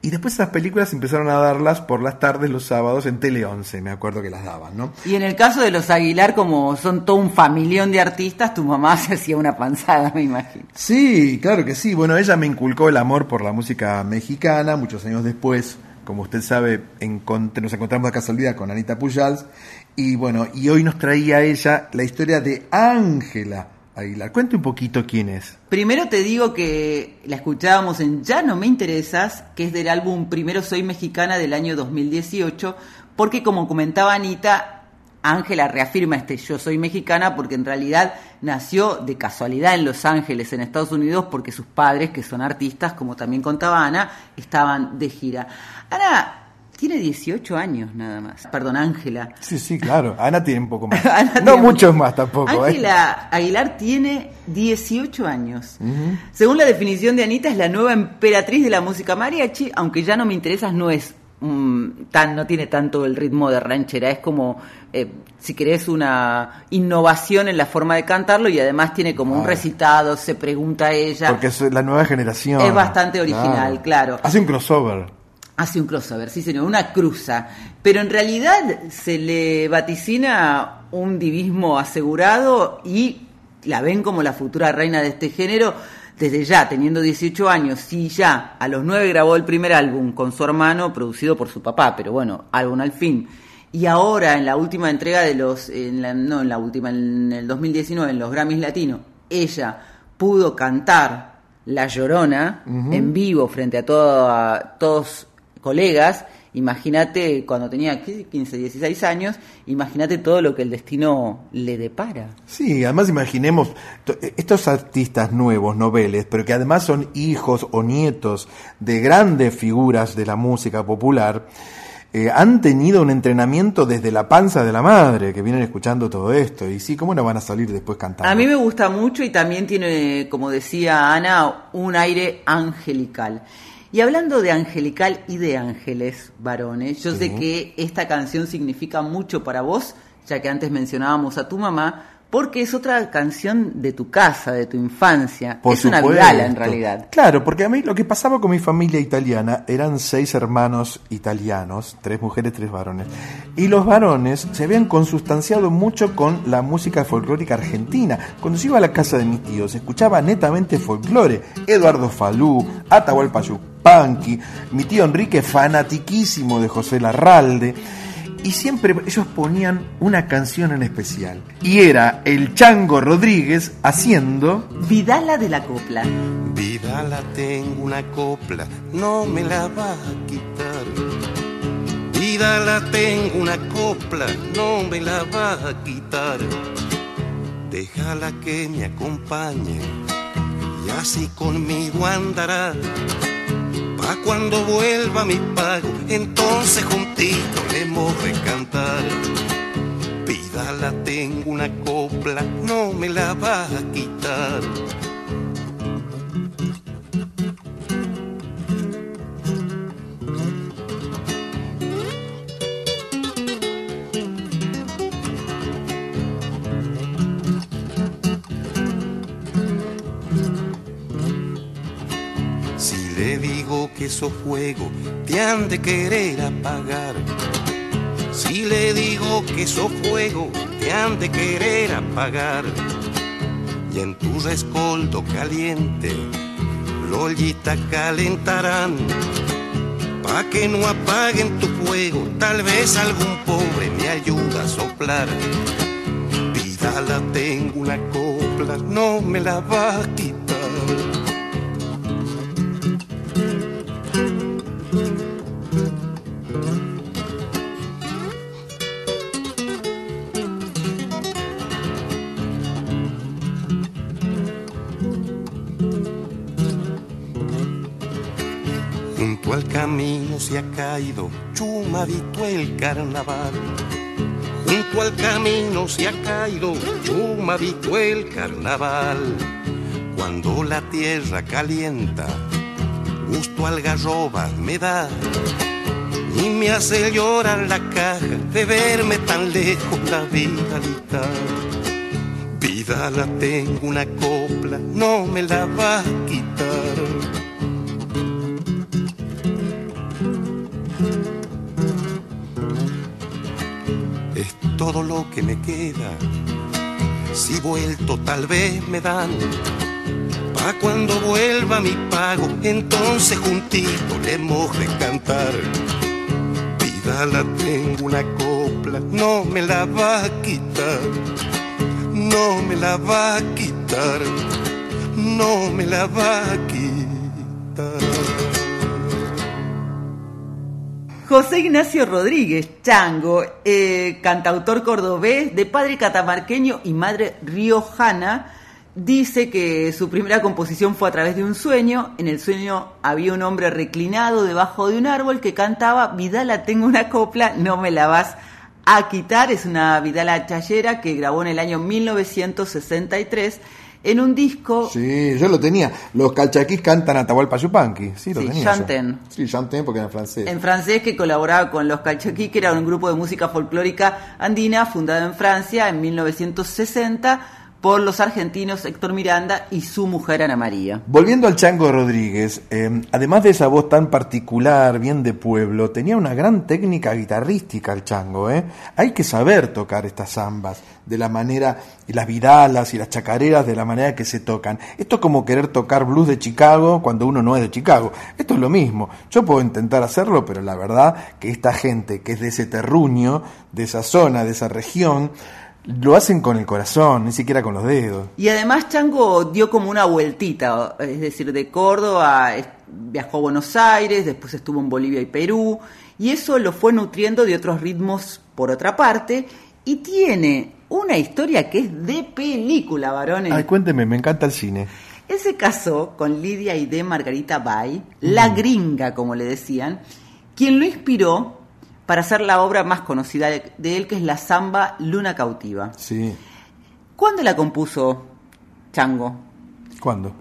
Y después esas películas empezaron a darlas por las tardes los sábados en Tele 11, me acuerdo que las daban, ¿no? Y en el caso de los Aguilar, como son todo un familión de artistas, tu mamá (laughs) se hacía una panzada, me imagino. Sí, claro que sí. Bueno, ella me inculcó el amor por la música mexicana. Muchos años después, como usted sabe, nos encontramos de casualidad con Anita Pujals. Y bueno, y hoy nos traía ella la historia de Ángela Aguilar. Cuente un poquito quién es. Primero te digo que la escuchábamos en Ya no me interesas, que es del álbum Primero Soy Mexicana del año 2018, porque como comentaba Anita, Ángela reafirma este Yo Soy Mexicana porque en realidad nació de casualidad en Los Ángeles, en Estados Unidos, porque sus padres, que son artistas, como también contaba Ana, estaban de gira. Ana tiene 18 años nada más. Perdón, Ángela. Sí, sí, claro. Ana tiene un poco (laughs) más. Ana no muchos más tampoco. ¿eh? Ángela Aguilar tiene 18 años. Según la definición de Anita, es la nueva emperatriz de la música mariachi, aunque ya no me interesas, no es mm, tan, no tiene tanto el ritmo de ranchera, es como, eh, si querés, una innovación en la forma de cantarlo y además tiene como un recitado, se pregunta a ella. Porque es la nueva generación. Es bastante original, claro. Hace un crossover. Hace un crossover, sí señor, una cruza. Pero en realidad se le vaticina un divismo asegurado y la ven como la futura reina de este género desde ya, teniendo 18 años. Sí, ya a los 9 grabó el primer álbum con su hermano, producido por su papá, pero bueno, álbum al fin. Y ahora, en la última entrega de los, en la- no en la última, en el 2019, en los Grammys Latinos, ella pudo cantar La Llorona en vivo frente a, todo- a todos colegas. Imagínate cuando tenía ¿qué? 15, 16 años, imagínate todo lo que el destino le depara. Sí, además imaginemos to- estos artistas nuevos, noveles, pero que además son hijos o nietos de grandes figuras de la música popular, eh, han tenido un entrenamiento desde la panza de la madre, que vienen escuchando todo esto. Y sí, ¿cómo no van a salir después cantando? A mí me gusta mucho y también tiene, como decía Ana, un aire angelical. Y hablando de angelical y de ángeles varones, yo sé que esta canción significa mucho para vos, ya que antes mencionábamos a tu mamá, porque es otra canción de tu casa, de tu infancia. Por es una vidala en realidad. Claro, porque a mí lo que pasaba con mi familia italiana eran seis hermanos italianos, tres mujeres, tres varones. Y los varones se habían consustanciado mucho con la música folclórica argentina. Cuando yo iba a la casa de mis tíos, escuchaba netamente folclore. Eduardo Falú, Atahualpa Yupanqui, mi tío Enrique fanatiquísimo de José Larralde. Y siempre ellos ponían una canción en especial. Y era el Chango Rodríguez haciendo Vidala de la copla. Vidala tengo una copla, no me la va a quitar. Vidala tengo una copla, no me la va a quitar. Déjala que me acompañe y así conmigo andará. Pa' cuando vuelva mi pago, entonces juntito le hemos de cantar. Vidala tengo una copla, no me la va a quitar. Que esos fuego te han de querer apagar. Si le digo que esos fuego te han de querer apagar. Y en tu rescoldo caliente, lo ollita calentarán. Pa' que no apaguen tu fuego, tal vez algún pobre me ayuda a soplar. Vidala tengo una copla, no me la va a quitar. Caído chumadito el carnaval. Junto al camino se ha caído chumadito el carnaval. Cuando la tierra calienta, gusto algarroba me da y me hace llorar la caja de verme tan lejos la vida Vida la tengo una copla, no me la va a quitar. Todo lo que me queda. Si vuelto tal vez me dan. Pa' cuando vuelva mi pago, entonces juntito le hemos de cantar. Vida la tengo una copla, no me la va a quitar. No me la va a quitar. No me la va a quitar. José Ignacio Rodríguez, Chango, eh, cantautor cordobés de padre catamarqueño y madre riojana, dice que su primera composición fue a través de un sueño. En el sueño había un hombre reclinado debajo de un árbol que cantaba Vidala, tengo una copla, no me la vas a quitar. Es una Vidala chayera que grabó en el año 1963 en un disco Sí, yo lo tenía. Los calchaquís cantan Atahualpa Yupanqui. Sí, lo Sí, tenía. yo. chanten. Sí, chanten porque era francés. en francés que colaboraba con los Calchaquí, que era un grupo de música folclórica andina fundado en Francia en 1960 por los argentinos Héctor Miranda y su mujer Ana María. Volviendo al Chango Rodríguez, eh, además de esa voz tan particular, bien de pueblo, tenía una gran técnica guitarrística el Chango. ¿eh? Hay que saber tocar estas zambas de la manera, y las vidalas y las chacareras de la manera que se tocan. Esto es como querer tocar blues de Chicago cuando uno no es de Chicago. Esto es lo mismo. Yo puedo intentar hacerlo, pero la verdad que esta gente que es de ese terruño, de esa zona, de esa región, lo hacen con el corazón, ni siquiera con los dedos. Y además Chango dio como una vueltita, es decir, de Córdoba viajó a Buenos Aires, después estuvo en Bolivia y Perú, y eso lo fue nutriendo de otros ritmos por otra parte, y tiene una historia que es de película, varones. Ay, cuénteme, me encanta el cine. Él se casó con Lidia y de Margarita Bay, la gringa, como le decían, quien lo inspiró para hacer la obra más conocida de de él, que es la samba Luna Cautiva. Sí. ¿Cuándo la compuso Chango? ¿Cuándo?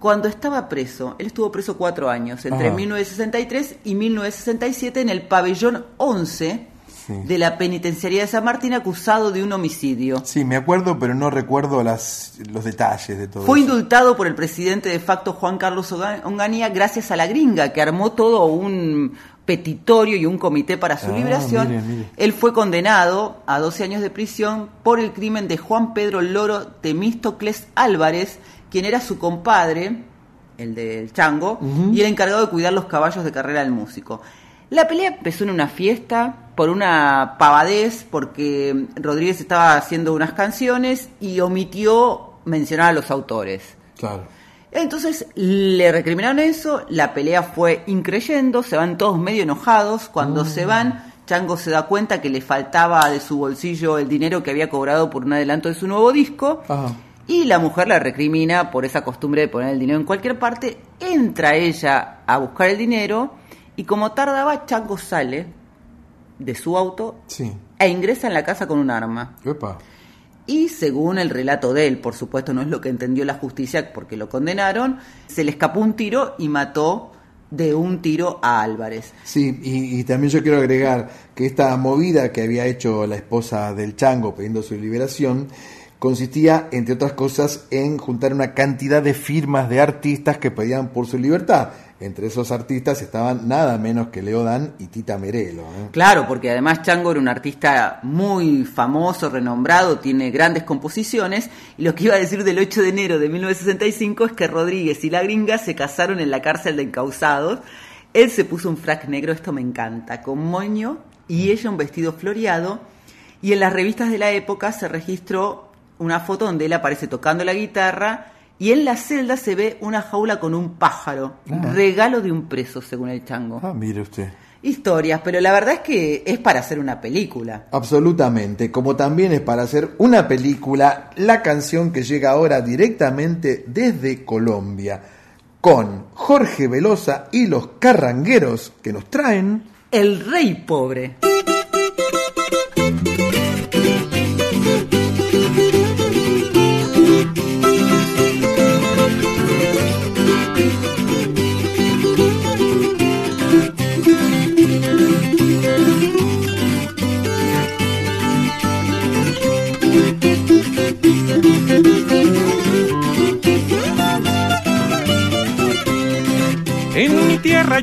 Cuando estaba preso. Él estuvo preso cuatro años, entre Ajá. 1963 y 1967, en el pabellón 11 Sí. de la penitenciaría de San Martín, acusado de un homicidio. Sí, me acuerdo, pero no recuerdo las, los detalles de todo Fue eso. indultado por el presidente de facto Juan Carlos Onga- Onganía gracias a la gringa, que armó todo un petitorio y un comité para su Ah, liberación. mire, mire. Él fue condenado a 12 años de prisión por el crimen de Juan Pedro Loro Temístocles Álvarez, quien era su compadre, el del Chango, y el encargado de cuidar los caballos de carrera del músico. La pelea empezó en una fiesta por una pavadez, porque Rodríguez estaba haciendo unas canciones y omitió mencionar a los autores. Claro. Entonces le recriminaron eso, la pelea fue increyendo, se van todos medio enojados. Cuando se van, Chango se da cuenta que le faltaba de su bolsillo el dinero que había cobrado por un adelanto de su nuevo disco. Y la mujer la recrimina por esa costumbre de poner el dinero en cualquier parte. Entra ella a buscar el dinero y como tardaba, Chango sale de su auto Sí. e ingresa en la casa con un arma. Epa. Y según el relato de él, por supuesto no es lo que entendió la justicia porque lo condenaron, se le escapó un tiro y mató de un tiro a Álvarez. Sí, y, también yo quiero agregar que esta movida que había hecho la esposa del Chango pidiendo su liberación consistía, entre otras cosas, en juntar una cantidad de firmas de artistas que pedían por su libertad. Entre esos artistas estaban nada menos que Leodan y Tita Merelo. ¿eh? Claro, porque además Chango era un artista muy famoso, renombrado, tiene grandes composiciones, y lo que iba a decir del 8 de enero de 1965 es que Rodríguez y la gringa se casaron en la cárcel de encausados. Él se puso un frac negro, esto me encanta, con moño, y ella un vestido floreado, y en las revistas de la época se registró una foto donde él aparece tocando la guitarra, y en la celda se ve una jaula con un pájaro, Ah. regalo de un preso, según el chango. Ah, mire usted. Historias, pero la verdad es que es para hacer una película. Absolutamente, como también es para hacer una película, la canción que llega ahora directamente desde Colombia, con Jorge Velosa y los carrangueros que nos traen El rey pobre.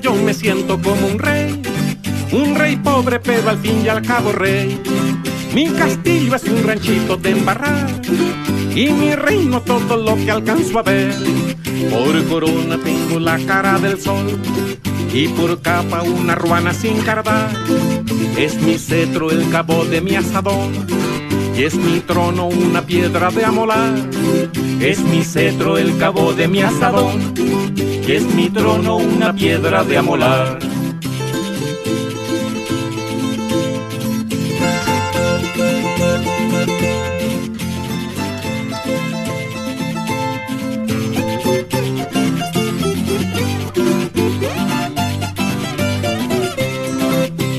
Yo me siento como un rey, un rey pobre pero al fin y al cabo rey. Mi castillo es un ranchito de embarrar y mi reino todo lo que alcanzo a ver. Por corona tengo la cara del sol y por capa una ruana sin cardar. Es mi cetro el cabo de mi asadón y es mi trono una piedra de amolar. Es mi cetro el cabo de mi asadón es mi trono una piedra de amolar.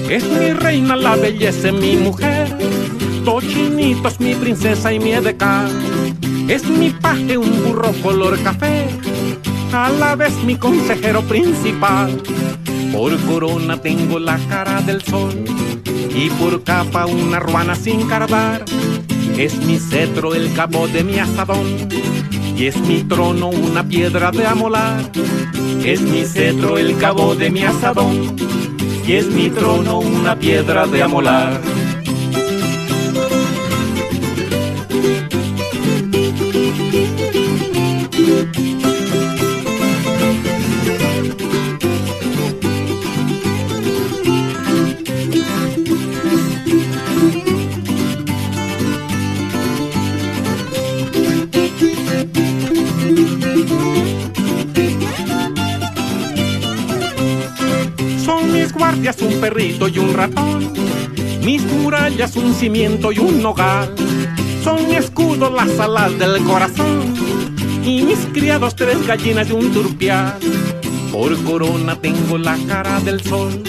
Es mi reina, la belleza es mi mujer. Tochinito es mi princesa y mi edecán. Es mi paje, un burro color café. A la vez mi consejero principal. Por corona tengo la cara del sol. Y por capa una ruana sin cardar. Es mi cetro el cabo de mi asadón. Y es mi trono una piedra de amolar. Es mi cetro el cabo de mi asadón y es mi trono una piedra de amolar. Guardias un perrito y un ratón, mis murallas un cimiento y un hogar. Son mi escudo las alas del corazón y mis criados tres gallinas y un turpial. Por corona tengo la cara del sol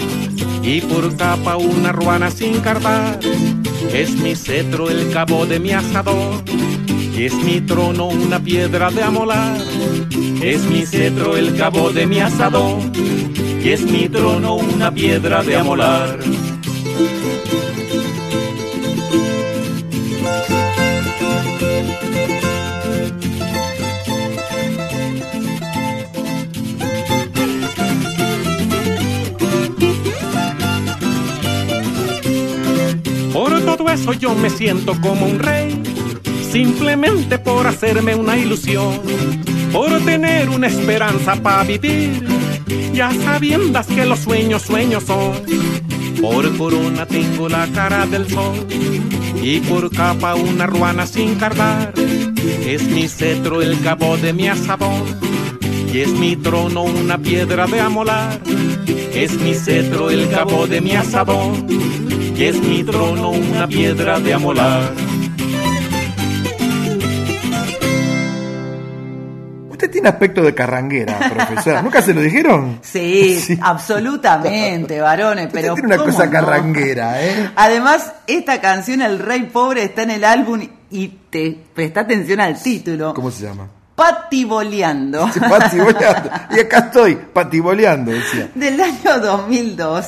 y por capa una ruana sin cardar. Es mi cetro el cabo de mi asador y es mi trono una piedra de amolar. Es mi cetro el cabo de mi asador y es mi trono una piedra de amolar. Por todo eso yo me siento como un rey, simplemente por hacerme una ilusión, por tener una esperanza para vivir, ya sabiendas que los sueños sueños son. Por corona tengo la cara del sol y por capa una ruana sin cardar. Es mi cetro el cabo de mi asadón y es mi trono una piedra de amolar. Es mi cetro el cabo de mi asadón y es mi trono una piedra de amolar. Tiene aspecto de carranguera, profesor. ¿Nunca se lo dijeron? (laughs) Sí, absolutamente, varones, pero Tiene una ¿cómo cosa no? carranguera, ¿eh? Además, esta canción El Rey Pobre está en el álbum y te presta atención al título. ¿Cómo se llama? Patiboleando. (laughs) Sí, patiboleando. Y acá estoy, patiboleando, decía. del año 2002.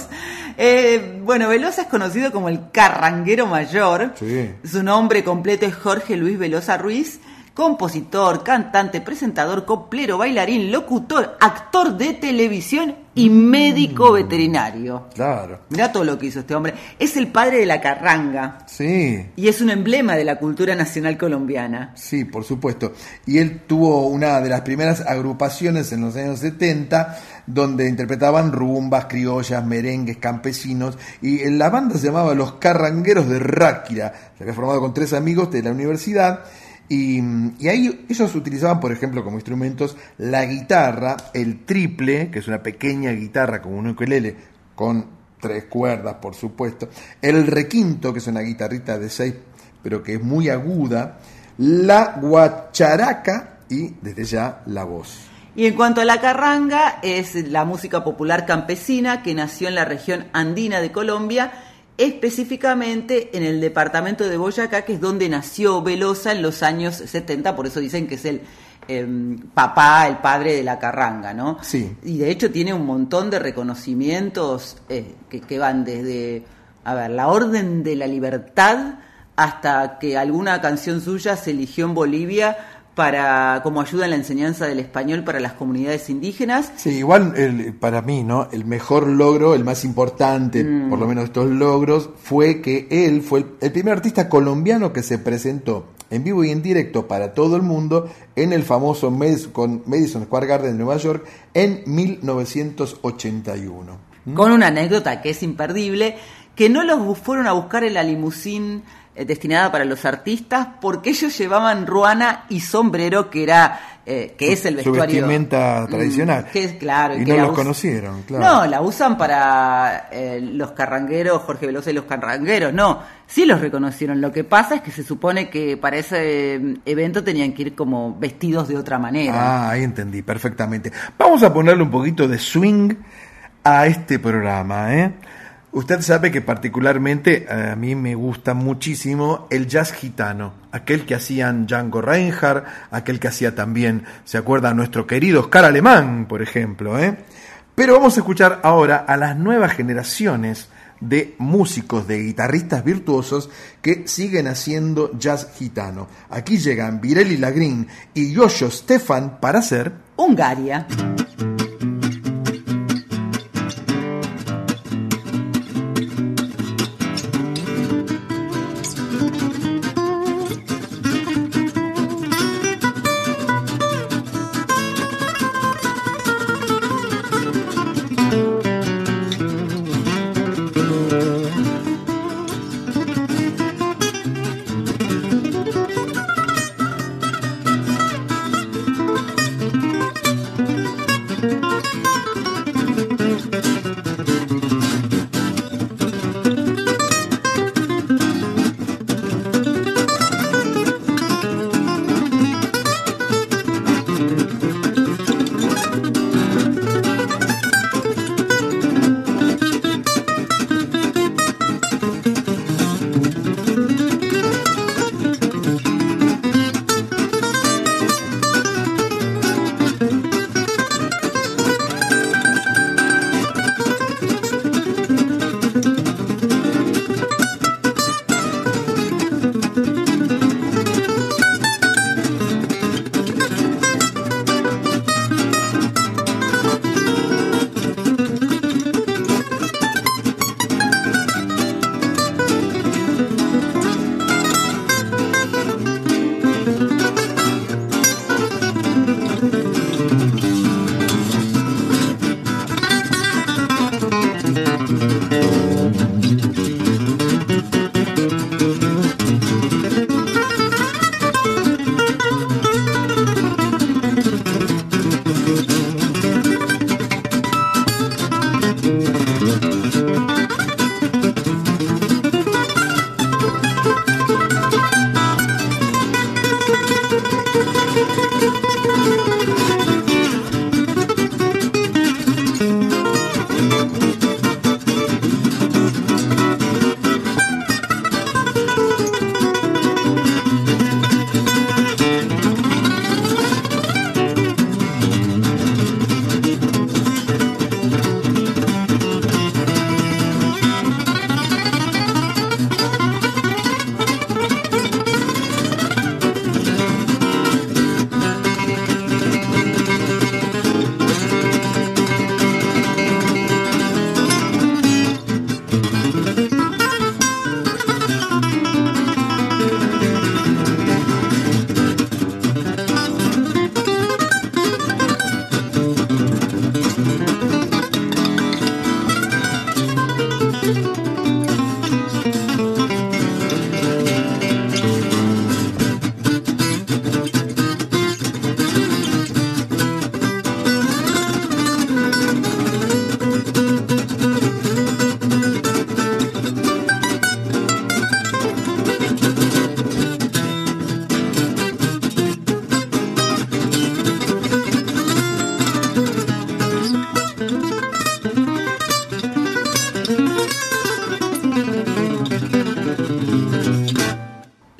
Eh, bueno, Velosa es conocido como el carranguero mayor. Sí. Su nombre completo es Jorge Luis Velosa Ruiz, compositor, cantante, presentador, coplero, bailarín, locutor, actor de televisión y médico veterinario. Claro. Mirá todo lo que hizo este hombre. Es el padre de la carranga Sí, y es un emblema de la cultura nacional colombiana. sí, por supuesto. Y él tuvo una de las primeras agrupaciones en los años 70 donde interpretaban rumbas, criollas, merengues, campesinos. Y la banda se llamaba Los Carrangueros de Ráquira. Se había formado con tres amigos de la universidad. Y, ahí ellos utilizaban, por ejemplo, como instrumentos la guitarra, el triple, que es una pequeña guitarra como un ukelele, con tres cuerdas, por supuesto, el requinto, que es una guitarrita de seis, pero que es muy aguda, la guacharaca y desde ya la voz. Y en cuanto a la carranga, es la música popular campesina que nació en la región andina de Colombia, específicamente en el departamento de Boyacá, que es donde nació Velosa en los años 70, por eso dicen que es el em, papá, el padre de la carranga, ¿no? Sí. Y de hecho tiene un montón de reconocimientos eh, que, que van desde, a ver, la Orden de la Libertad hasta que alguna canción suya se eligió en Bolivia para como ayuda en la enseñanza del español para las comunidades indígenas. Sí, igual el- para mí, ¿no? El mejor logro, el más importante, Mm. por lo menos estos logros, fue que él fue el, el primer artista colombiano que se presentó en vivo y en directo para todo el mundo en el famoso Madison, con Madison Square Garden de Nueva York en 1981. Con una anécdota que es imperdible, que no los fueron a buscar en la limusín destinada para los artistas porque ellos llevaban ruana y sombrero que era eh, que es el Su vestuario vestimenta Mm, tradicional. que es claro y que no los us- conocieron, claro. No, la usan para eh, los carrangueros, Jorge Velosa y los carrangueros, no, sí los reconocieron. Lo que pasa es que se supone que para ese eh, evento tenían que ir como vestidos de otra manera. Ah, ahí entendí, perfectamente. Vamos a ponerle un poquito de swing a este programa, ¿eh? Usted sabe que particularmente a mí me gusta muchísimo el jazz gitano, aquel que hacían Django Reinhardt, aquel que hacía también, ¿se acuerda? Nuestro querido Oscar Alemán, por ejemplo, ¿eh? Pero vamos a escuchar ahora a las nuevas generaciones de músicos, de guitarristas virtuosos que siguen haciendo jazz gitano. Aquí llegan Virelli Lagrin y Yoyo Stefan para hacer Hungaria.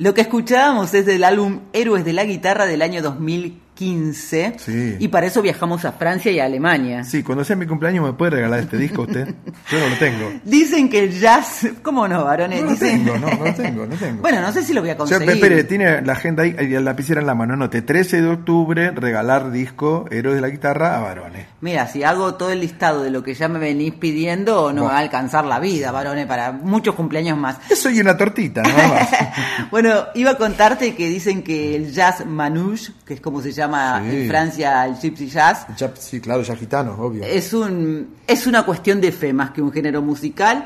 Lo que escuchábamos es del álbum Héroes de la Guitarra del año 2000 15 Sí. y para eso viajamos a Francia y a Alemania. Sí, cuando sea mi cumpleaños me puede regalar este disco usted. Yo no lo tengo. (laughs) Dicen que el jazz, (laughs) ¿cómo no, varones? No lo Dicen- tengo, no, no lo (laughs) tengo, no tengo. Bueno, no sé si lo voy a O sea, conseguir. espere, tiene la agenda ahí, la lapicera en la mano. Anote, 13 de octubre, regalar disco Héroes de la Guitarra a varones. Mira, si hago todo el listado de lo que ya me venís pidiendo, no me va a alcanzar la vida, varones, para muchos cumpleaños más. Eso y una tortita, nada más. (laughs) Bueno, iba a contarte que dicen que el jazz manouche, que es como se llama Sí. en Francia el gypsy jazz, sí, claro, ya gitano, obvio. es un es una cuestión de fe más que un género musical.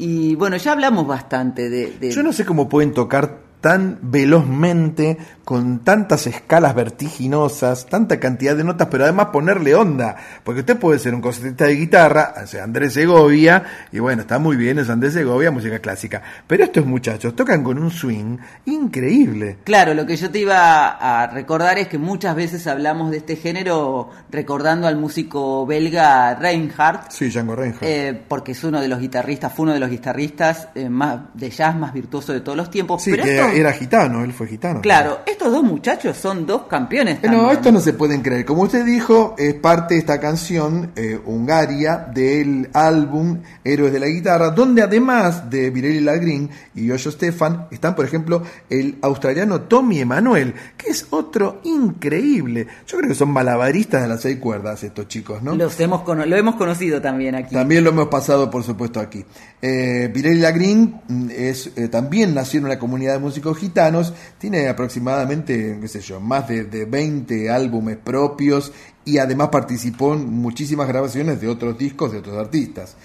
Y bueno, ya hablamos bastante de, Yo no sé cómo pueden tocar tan velozmente, con tantas escalas vertiginosas, tanta cantidad de notas, pero además ponerle onda. Porque usted puede ser un concertista de guitarra, o sea, Andrés Segovia, y bueno, está muy bien, es Andrés Segovia, música clásica. Pero estos muchachos tocan con un swing increíble. Claro, lo que yo te iba a recordar es que muchas veces hablamos de este género recordando al músico belga Reinhardt, Sí, Django Reinhardt. eh, porque es uno de los guitarristas, fue uno de los guitarristas eh, más de jazz más virtuoso de todos los tiempos. sí, Pero que era gitano, él fue gitano. claro, estos dos muchachos son dos campeones. Eh, No, también. esto no se pueden creer. Como usted dijo, es parte de esta canción eh, Hungaria del álbum Héroes de la Guitarra, donde además de Virelli Lagrin y Yoyo Stefan, están, por ejemplo, el australiano Tommy Emanuel, que es otro increíble. Yo creo que son malabaristas de las seis cuerdas estos chicos, ¿no? Los hemos lo hemos conocido también aquí. También lo hemos pasado, por supuesto, aquí. Eh, Virelli Lagrin mm, es, eh, también nació en una comunidad de músicos gitanos, tiene aproximadamente, qué sé yo, más de, de 20 álbumes propios y además participó en muchísimas grabaciones de otros discos de otros artistas.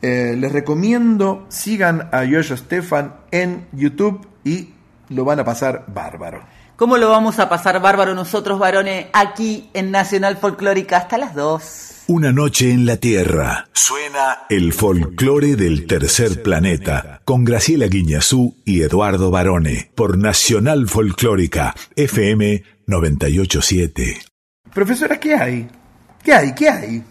Eh, les recomiendo, sigan a Yoyo Stefan en YouTube y lo van a pasar bárbaro. ¿Cómo lo vamos a pasar bárbaro nosotros, varones, aquí en Nacional Folclórica hasta las 2? Una noche en la Tierra. Suena el folclore del tercer planeta con Graciela Guiñazú y Eduardo Barone por Nacional Folclórica FM 987. Profesora, ¿qué hay? ¿Qué hay? ¿Qué hay?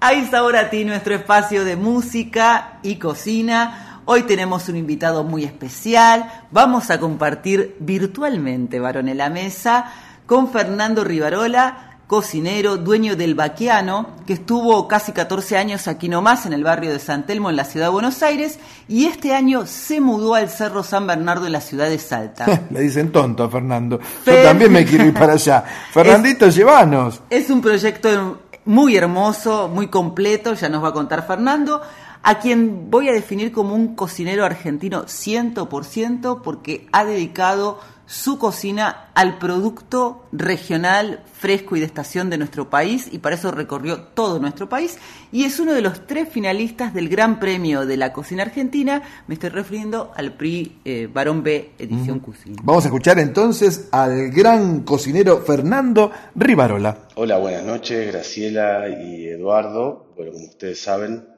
Ahí está ahora a ti nuestro espacio de música y cocina. Hoy tenemos un invitado muy especial. Vamos a compartir virtualmente, varón en la mesa, con Fernando Rivarola, cocinero, dueño del Baquiano, que estuvo casi 14 años aquí nomás en el barrio de San Telmo, en la ciudad de Buenos Aires, y este año se mudó al Cerro San Bernardo en la ciudad de Salta. (laughs) Le dicen tonto a Fernando. Yo también me quiero ir para allá. (laughs) Fernandito, llévanos. Es un proyecto muy hermoso, muy completo, ya nos va a contar Fernando, a quien voy a definir como un cocinero argentino 100% porque ha dedicado su cocina al producto regional, fresco y de estación de nuestro país y para eso recorrió todo nuestro país y es uno de los tres finalistas del Gran Premio de la Cocina Argentina, me estoy refiriendo al PRI eh, Barón B Edición Cocina. Vamos a escuchar entonces al gran cocinero Fernando Rivarola. Hola, buenas noches, Graciela y Eduardo. Bueno, como ustedes saben,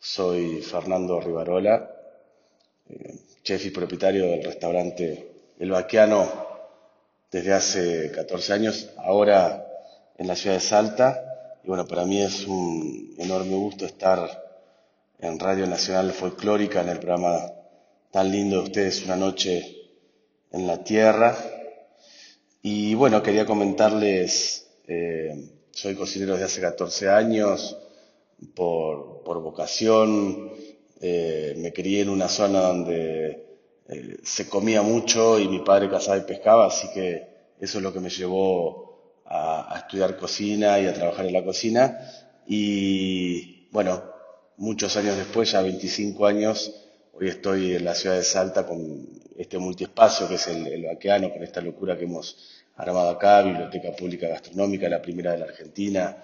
soy Fernando Rivarola, eh, chef y propietario del restaurante El Baquiano desde hace 14 años, ahora en la ciudad de Salta. Y bueno, para mí es un enorme gusto estar en Radio Nacional Folclórica, en el programa tan lindo de ustedes, Una Noche en la Tierra. Y bueno, quería comentarles, eh, soy cocinero desde hace 14 años, por, por vocación, eh, me crié en una zona donde eh, se comía mucho y mi padre cazaba y pescaba, así que eso es lo que me llevó a, estudiar cocina y a trabajar en la cocina. Y bueno, muchos años después, ya 25 años, hoy estoy en la ciudad de Salta con este multiespacio que es el, el Baqueano, con esta locura que hemos armado acá, Biblioteca Pública Gastronómica, la primera de la Argentina,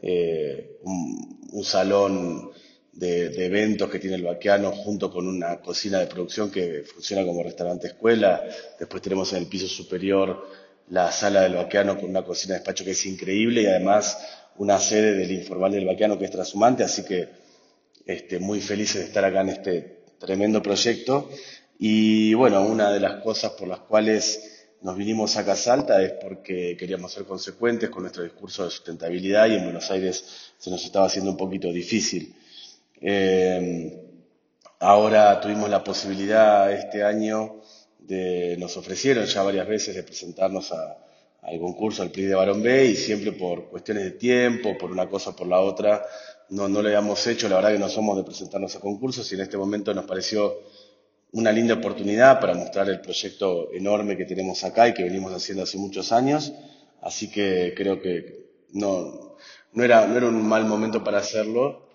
eh, un, salón de, eventos que tiene el Baqueano junto con una cocina de producción que funciona como restaurante escuela. Después tenemos en el piso superior la sala del Baqueano con una cocina de despacho que es increíble y además una sede del informal del Baqueano que es trashumante, así que este, muy felices de estar acá en este tremendo proyecto. Y bueno, una de las cosas por las cuales nos vinimos a Salta es porque queríamos ser consecuentes con nuestro discurso de sustentabilidad y en Buenos Aires se nos estaba haciendo un poquito difícil. Eh, ahora tuvimos la posibilidad este año de, nos ofrecieron ya varias veces de presentarnos a, al concurso, al PRI de Barón B, y siempre por cuestiones de tiempo, por una cosa o por la otra, no, no lo habíamos hecho. La verdad que no somos de presentarnos a concursos y en este momento nos pareció una linda oportunidad para mostrar el proyecto enorme que tenemos acá y que venimos haciendo hace muchos años. Así que creo que no, no, era, no era un mal momento para hacerlo.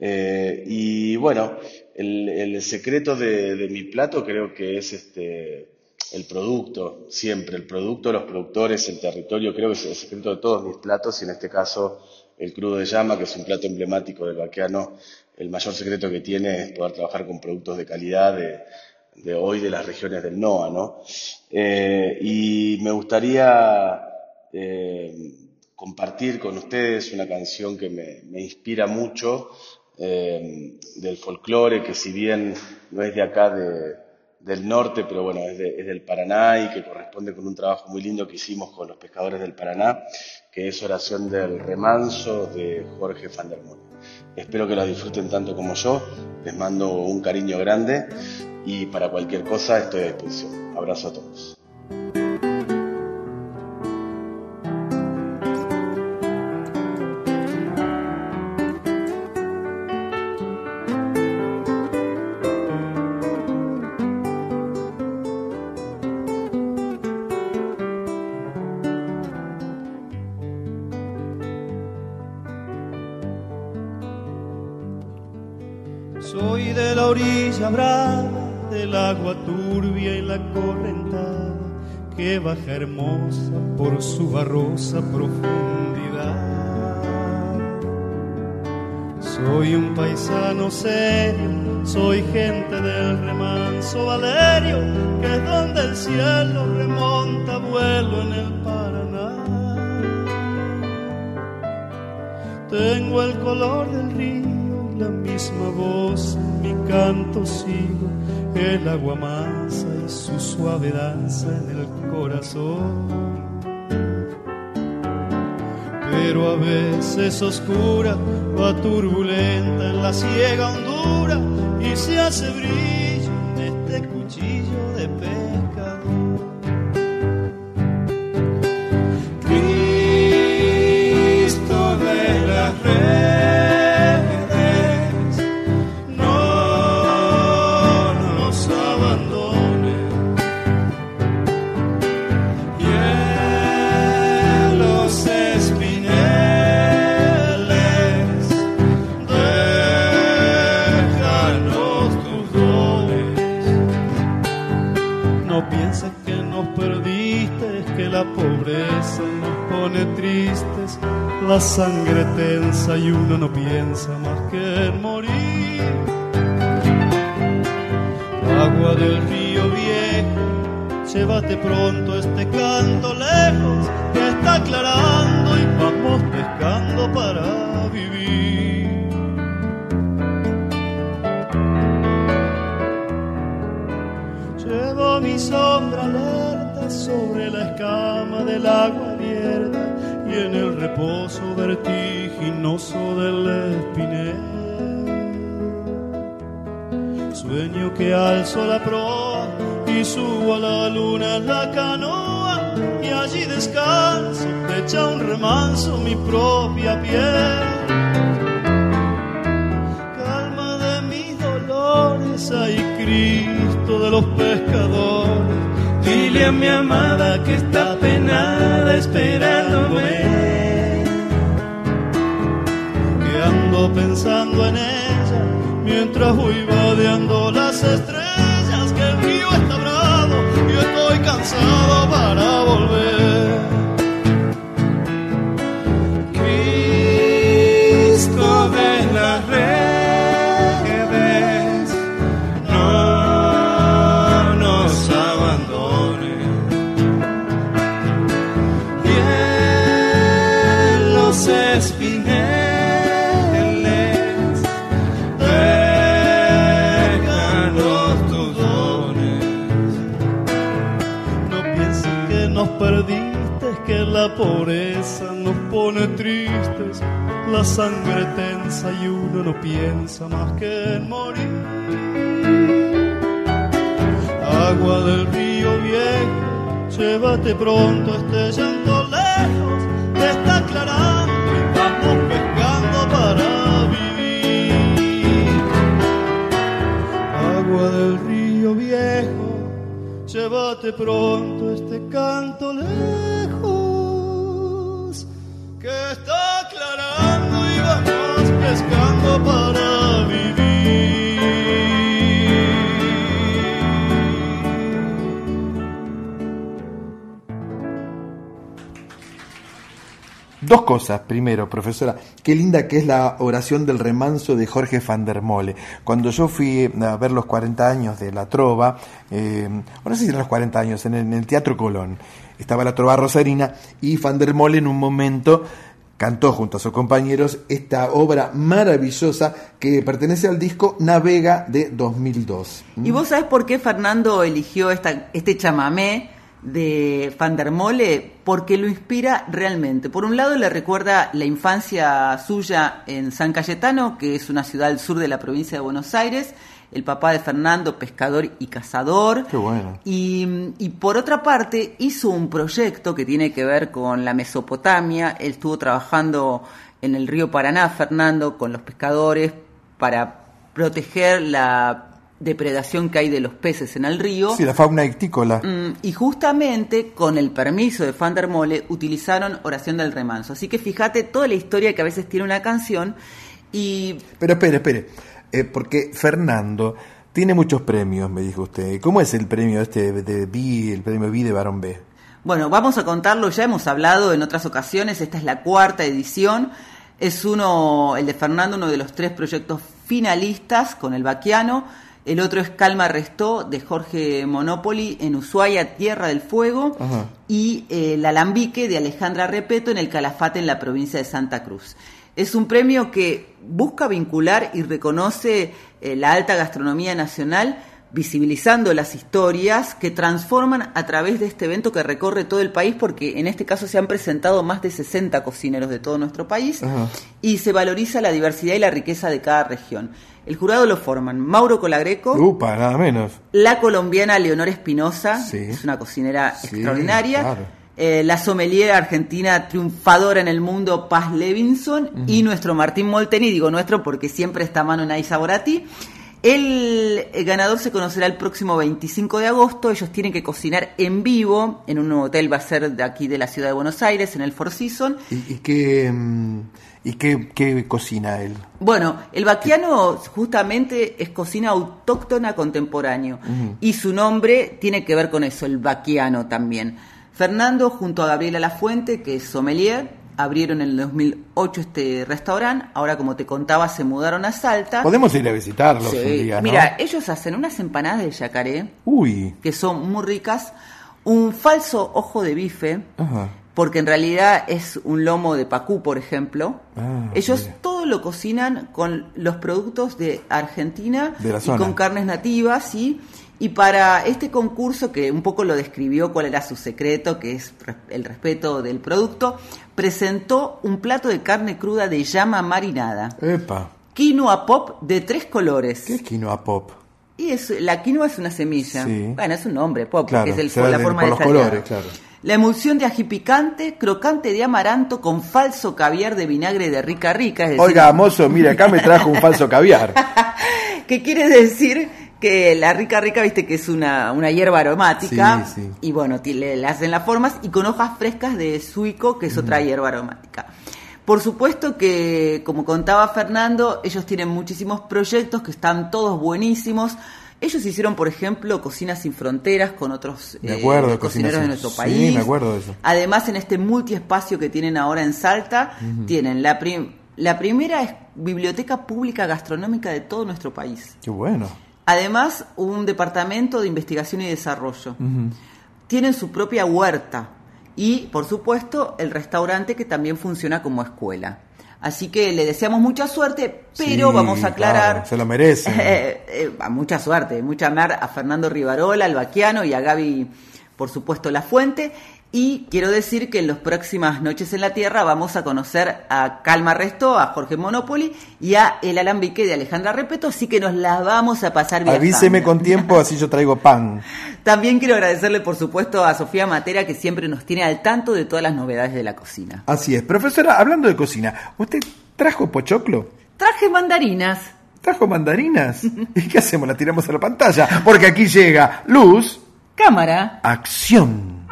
Eh, y bueno, el, el secreto de, de mi plato creo que es este, el producto, siempre, el producto, los productores, el territorio, creo que es el secreto de todos mis platos y en este caso el crudo de llama, que es un plato emblemático del vaqueano, el mayor secreto que tiene es poder trabajar con productos de calidad de, hoy de las regiones del NOA, ¿no? Eh, y me gustaría eh, compartir con ustedes una canción que me, inspira mucho eh, del folclore, que si bien no es de acá de, del norte, pero bueno, es, es del Paraná y que corresponde con un trabajo muy lindo que hicimos con los pescadores del Paraná, que es Oración del Remanso de Jorge van der Molen. Espero que lo disfruten tanto como yo, les mando un cariño grande y para cualquier cosa estoy a disposición. Abrazo a todos. Hermosa por su barrosa profundidad. Soy un paisano serio, soy gente del remanso Valerio, que es donde el cielo remonta vuelo en el Paraná. Tengo el color del río la misma voz mi canto sigo, agua mansa y su suave danza en el corazón. Pero a veces oscura, va turbulenta en la ciega hondura y se hace brillo piensa que la pobreza nos pone tristes, la sangre tensa y uno no piensa más que en morir. Agua del río viejo, llévate pronto este llanto lejos, te está aclarando y vamos pescando para vivir. Agua del río viejo, llévate pronto este canto lejos, que está Dos cosas. Primero, profesora, qué linda que es la oración del remanso de Jorge van der Mole. Cuando yo fui a ver los 40 años de la trova, eh, no sé si eran los 40 años, en el, en el Teatro Colón, estaba la trova rosarina y van der Mole en un momento cantó junto a sus compañeros esta obra maravillosa que pertenece al disco Navega de 2002. ¿Y vos sabés por qué Fernando eligió esta, este chamamé de Van der Mole? Porque lo inspira realmente. Por un lado le recuerda la infancia suya en San Cayetano, que es una ciudad al sur de la provincia de Buenos Aires. El papá de Fernando, pescador y cazador. Qué bueno. Y, y por otra parte, hizo un proyecto que tiene que ver con la Mesopotamia. Él estuvo trabajando en el río Paraná, Fernando, con los pescadores para proteger la depredación que hay de los peces en el río. Sí, la fauna ictícola. Mm, y justamente con el permiso de Van der Mole utilizaron Oración del Remanso. Así que fíjate toda la historia que a veces tiene una canción y Pero espere, espere, eh, porque Fernando tiene muchos premios, me dijo usted. ¿Cómo es el premio este de B, el premio B de Barón B? Bueno, vamos a contarlo, ya hemos hablado en otras ocasiones, esta es la cuarta edición, es uno, el de Fernando, uno de los tres proyectos finalistas con el Baquiano, el otro es Calma Restó de Jorge Monopoli en Ushuaia, Tierra del Fuego, Ajá. y eh, El Alambique de Alejandra Repeto en el Calafate en la provincia de Santa Cruz. Es un premio que busca vincular y reconoce eh, la alta gastronomía nacional, visibilizando las historias que transforman a través de este evento que recorre todo el país, porque en este caso se han presentado más de 60 cocineros de todo nuestro país Ajá. y se valoriza la diversidad y la riqueza de cada región. El jurado lo forman Mauro Colagreco, Upa, nada menos. la colombiana Leonor Espinosa, Sí. es una cocinera Sí, extraordinaria. claro. eh, la sommelier argentina triunfadora en el mundo, Paz Levinson. Y nuestro Martín Molteni, digo nuestro porque siempre está a mano en Saborati. El, el ganador se conocerá el próximo 25 de agosto. Ellos tienen que cocinar en vivo en un hotel, va a ser de aquí de la ciudad de Buenos Aires, en el Four Seasons. ¿Y, y qué, mm, y qué, qué cocina él? Bueno, el vaquiano justamente es cocina autóctona contemporáneo y su nombre tiene que ver con eso, el vaquiano también. Fernando junto a Gabriela Lafuente, que es sommelier, abrieron en el 2008 este restaurante, ahora como te contaba se mudaron a Salta. Podemos ir a visitarlos Sí. un día, ¿no? Mira, ellos hacen unas empanadas de yacaré Uy, que son muy ricas, un falso ojo de bife, ajá. Porque en realidad es un lomo de pacú, por ejemplo. Ah, Ellos mira. todo lo cocinan con los productos de Argentina De y con carnes nativas, ¿sí? Y para este concurso, que un poco lo describió cuál era su secreto, que es el respeto del producto, presentó un plato de carne cruda de llama marinada, Epa, quinoa pop de tres colores. ¿qué es quinoa pop? Y es, la quinoa es una semilla. Sí. Bueno, es un nombre, pop, Claro, que es el- la de- forma por de los salteado. colores, claro. La emulsión de ají picante, crocante de amaranto con falso caviar de vinagre de rica rica. Es decir, Oiga, mozo, mire, acá me trajo un falso caviar. (laughs) ¿Qué quiere decir? Que la rica rica, viste que es una, una hierba aromática. Sí, sí. Y bueno, le, le hacen las formas y con hojas frescas de suico, que es otra hierba aromática. Por supuesto que, como contaba Fernando, ellos tienen muchísimos proyectos que están todos buenísimos. Ellos hicieron, por ejemplo, Cocinas sin Fronteras con otros Me eh, acuerdo, cocineros Cocina de nuestro sí, país. me acuerdo de eso. Además, en este multiespacio que tienen ahora en Salta, tienen la, prim- la primera es- biblioteca pública gastronómica de todo nuestro país. Qué bueno. Además, un departamento de investigación y desarrollo. Tienen su propia huerta y, por supuesto, el restaurante que también funciona como escuela. Así que le deseamos mucha suerte, pero Sí, vamos a aclarar. claro, se lo merecen. (laughs) Eh, eh, mucha suerte, mucha mar a Fernando Rivarola, al Baquiano y a Gaby, por supuesto, La Fuente. Y quiero decir que en las próximas Noches en la Tierra vamos a conocer a Calma Resto, a Jorge Monopoli y a El Alambique de Alejandra Repeto, así que nos la vamos a pasar bien. Avíseme con (laughs) tiempo, así yo traigo pan. También quiero agradecerle, por supuesto, a Sofía Matera, que siempre nos tiene al tanto de todas las novedades de la cocina. Así es. Profesora, hablando de cocina, ¿usted trajo pochoclo? Traje mandarinas. ¿Trajo mandarinas? ¿Y qué hacemos? ¿La tiramos a la pantalla? Porque aquí llega luz, Cámara. acción.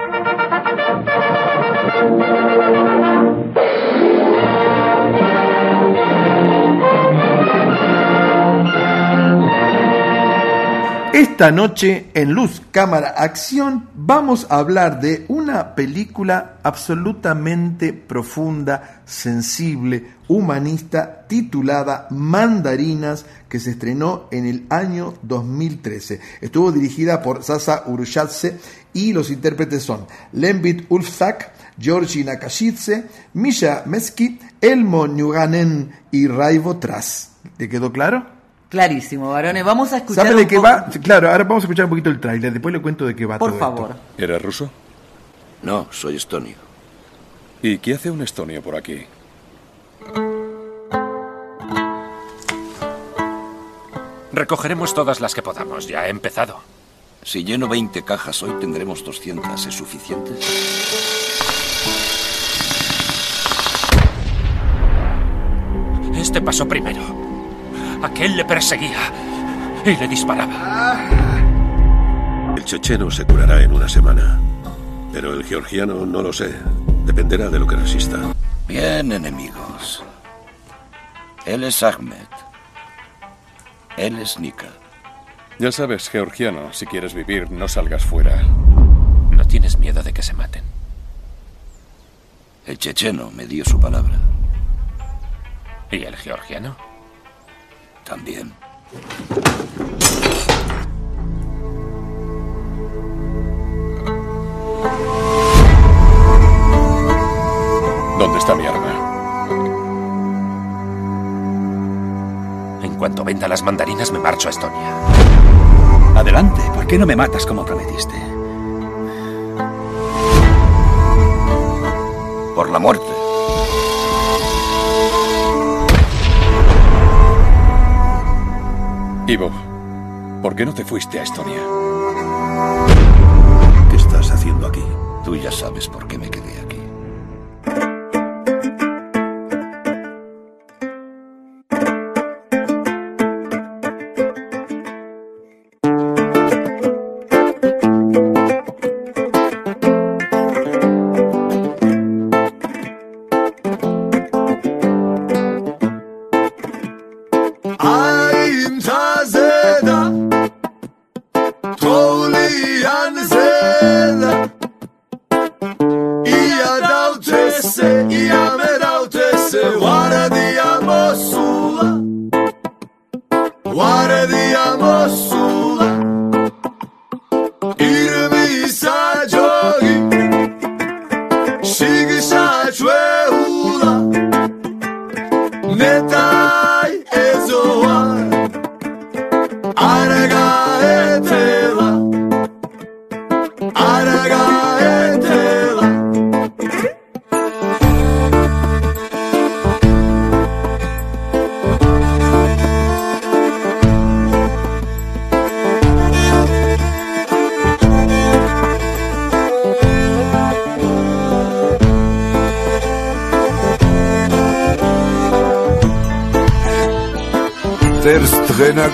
Esta noche en Luz, Cámara, Acción vamos a hablar de una película absolutamente profunda, sensible, humanista, titulada Mandarinas, que se estrenó en el año 2013. Estuvo dirigida por Sasa Urushadze y los intérpretes son Lembit Ulfzak, Georgi Nakashidze, Misha Meski, Elmo Nyuganen y Raivo Tras. ¿Te quedó claro? Clarísimo, varones. Vamos a escuchar. ¿Sabe un de qué va? Claro, ahora vamos a escuchar un poquito el tráiler, después le cuento de qué va Por todo favor. esto. ¿Eres ruso? No, soy estonio. ¿Y qué hace un estonio por aquí? Recogeremos todas las que podamos. Ya he empezado. Si lleno 20 cajas hoy, tendremos 200. ¿Es suficiente? Este pasó primero. Aquel le perseguía y le disparaba. El checheno se curará en una semana. Pero el georgiano no lo sé. Dependerá de lo que resista. Bien, enemigos. Él es Ahmed. Él es Nika. Ya sabes, georgiano, si quieres vivir, no salgas fuera. ¿No tienes miedo de que se maten? El checheno me dio su palabra. ¿Y el georgiano? También. ¿Dónde está mi arma? En cuanto venda las mandarinas me marcho a Estonia. Adelante, ¿por qué no me matas como prometiste? Por la muerte. Ivo, ¿por qué no te fuiste a Estonia? ¿Qué estás haciendo aquí? Tú ya sabes por qué me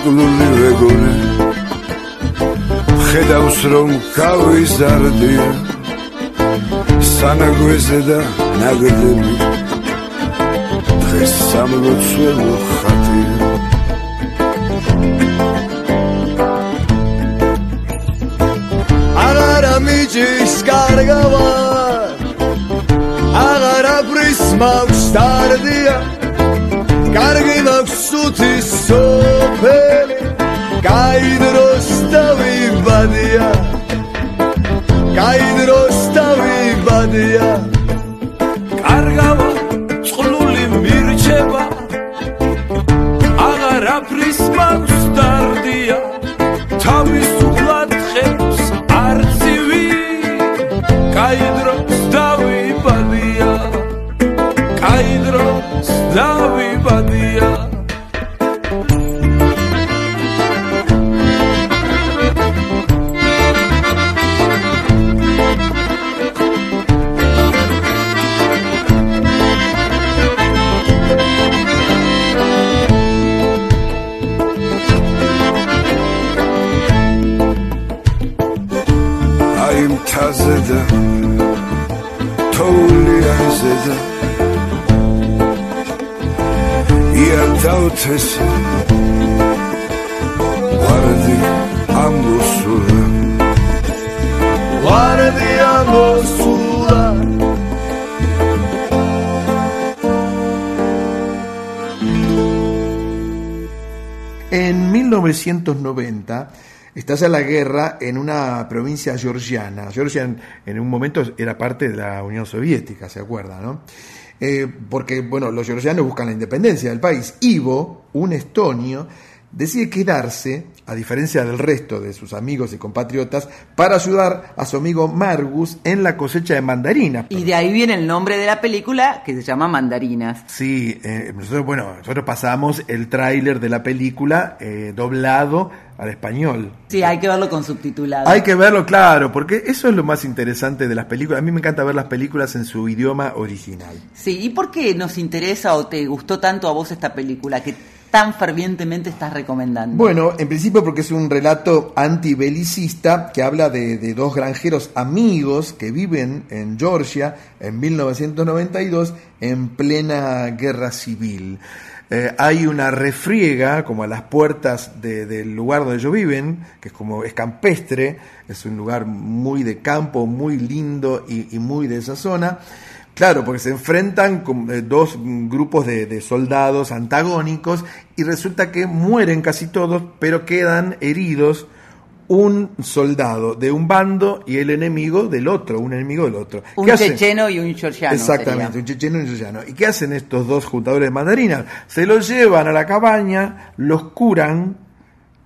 Guru 1990 estalla la guerra en una provincia georgiana. Georgia en, en un momento era parte de la Unión Soviética, ¿se acuerda, no? Eh, porque, bueno, los georgianos buscan la independencia del país. Ivo, un estonio, decide quedarse, a diferencia del resto de sus amigos y compatriotas, para ayudar a su amigo Margus en la cosecha de mandarinas. Y de ahí viene el nombre de la película que se llama Mandarinas. Sí, eh, nosotros, bueno, nosotros pasamos el tráiler de la película eh, doblado al español. Sí, hay que verlo con subtitulado. Hay que verlo, claro, porque eso es lo más interesante de las películas. A mí me encanta ver las películas en su idioma original. Sí, ¿y por qué nos interesa o te gustó tanto a vos esta película que tan fervientemente estás recomendando? Bueno, en principio porque es un relato antibelicista que habla de, de dos granjeros amigos que viven en Georgia en 1992 en plena guerra civil. Eh, hay una refriega como a las puertas de- del lugar donde ellos viven, que es como es campestre, es un lugar muy de campo, muy lindo y, muy de esa zona. Claro, porque se enfrentan eh, dos grupos de, de soldados antagónicos y resulta que mueren casi todos, pero quedan heridos un soldado de un bando y el enemigo del otro, un enemigo del otro. Un checheno y un georgiano. Exactamente, sería. un checheno y un georgiano. ¿Y qué hacen estos dos juntadores de mandarinas? Se los llevan a la cabaña, los curan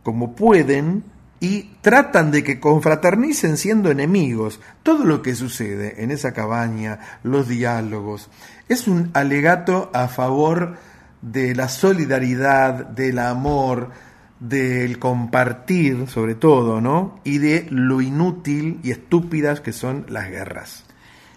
como pueden y tratan de que confraternicen siendo enemigos. Todo lo que sucede en esa cabaña, los diálogos, es un alegato a favor de la solidaridad, del amor, del compartir, sobre todo, ¿no? Y de lo inútil y estúpidas que son las guerras.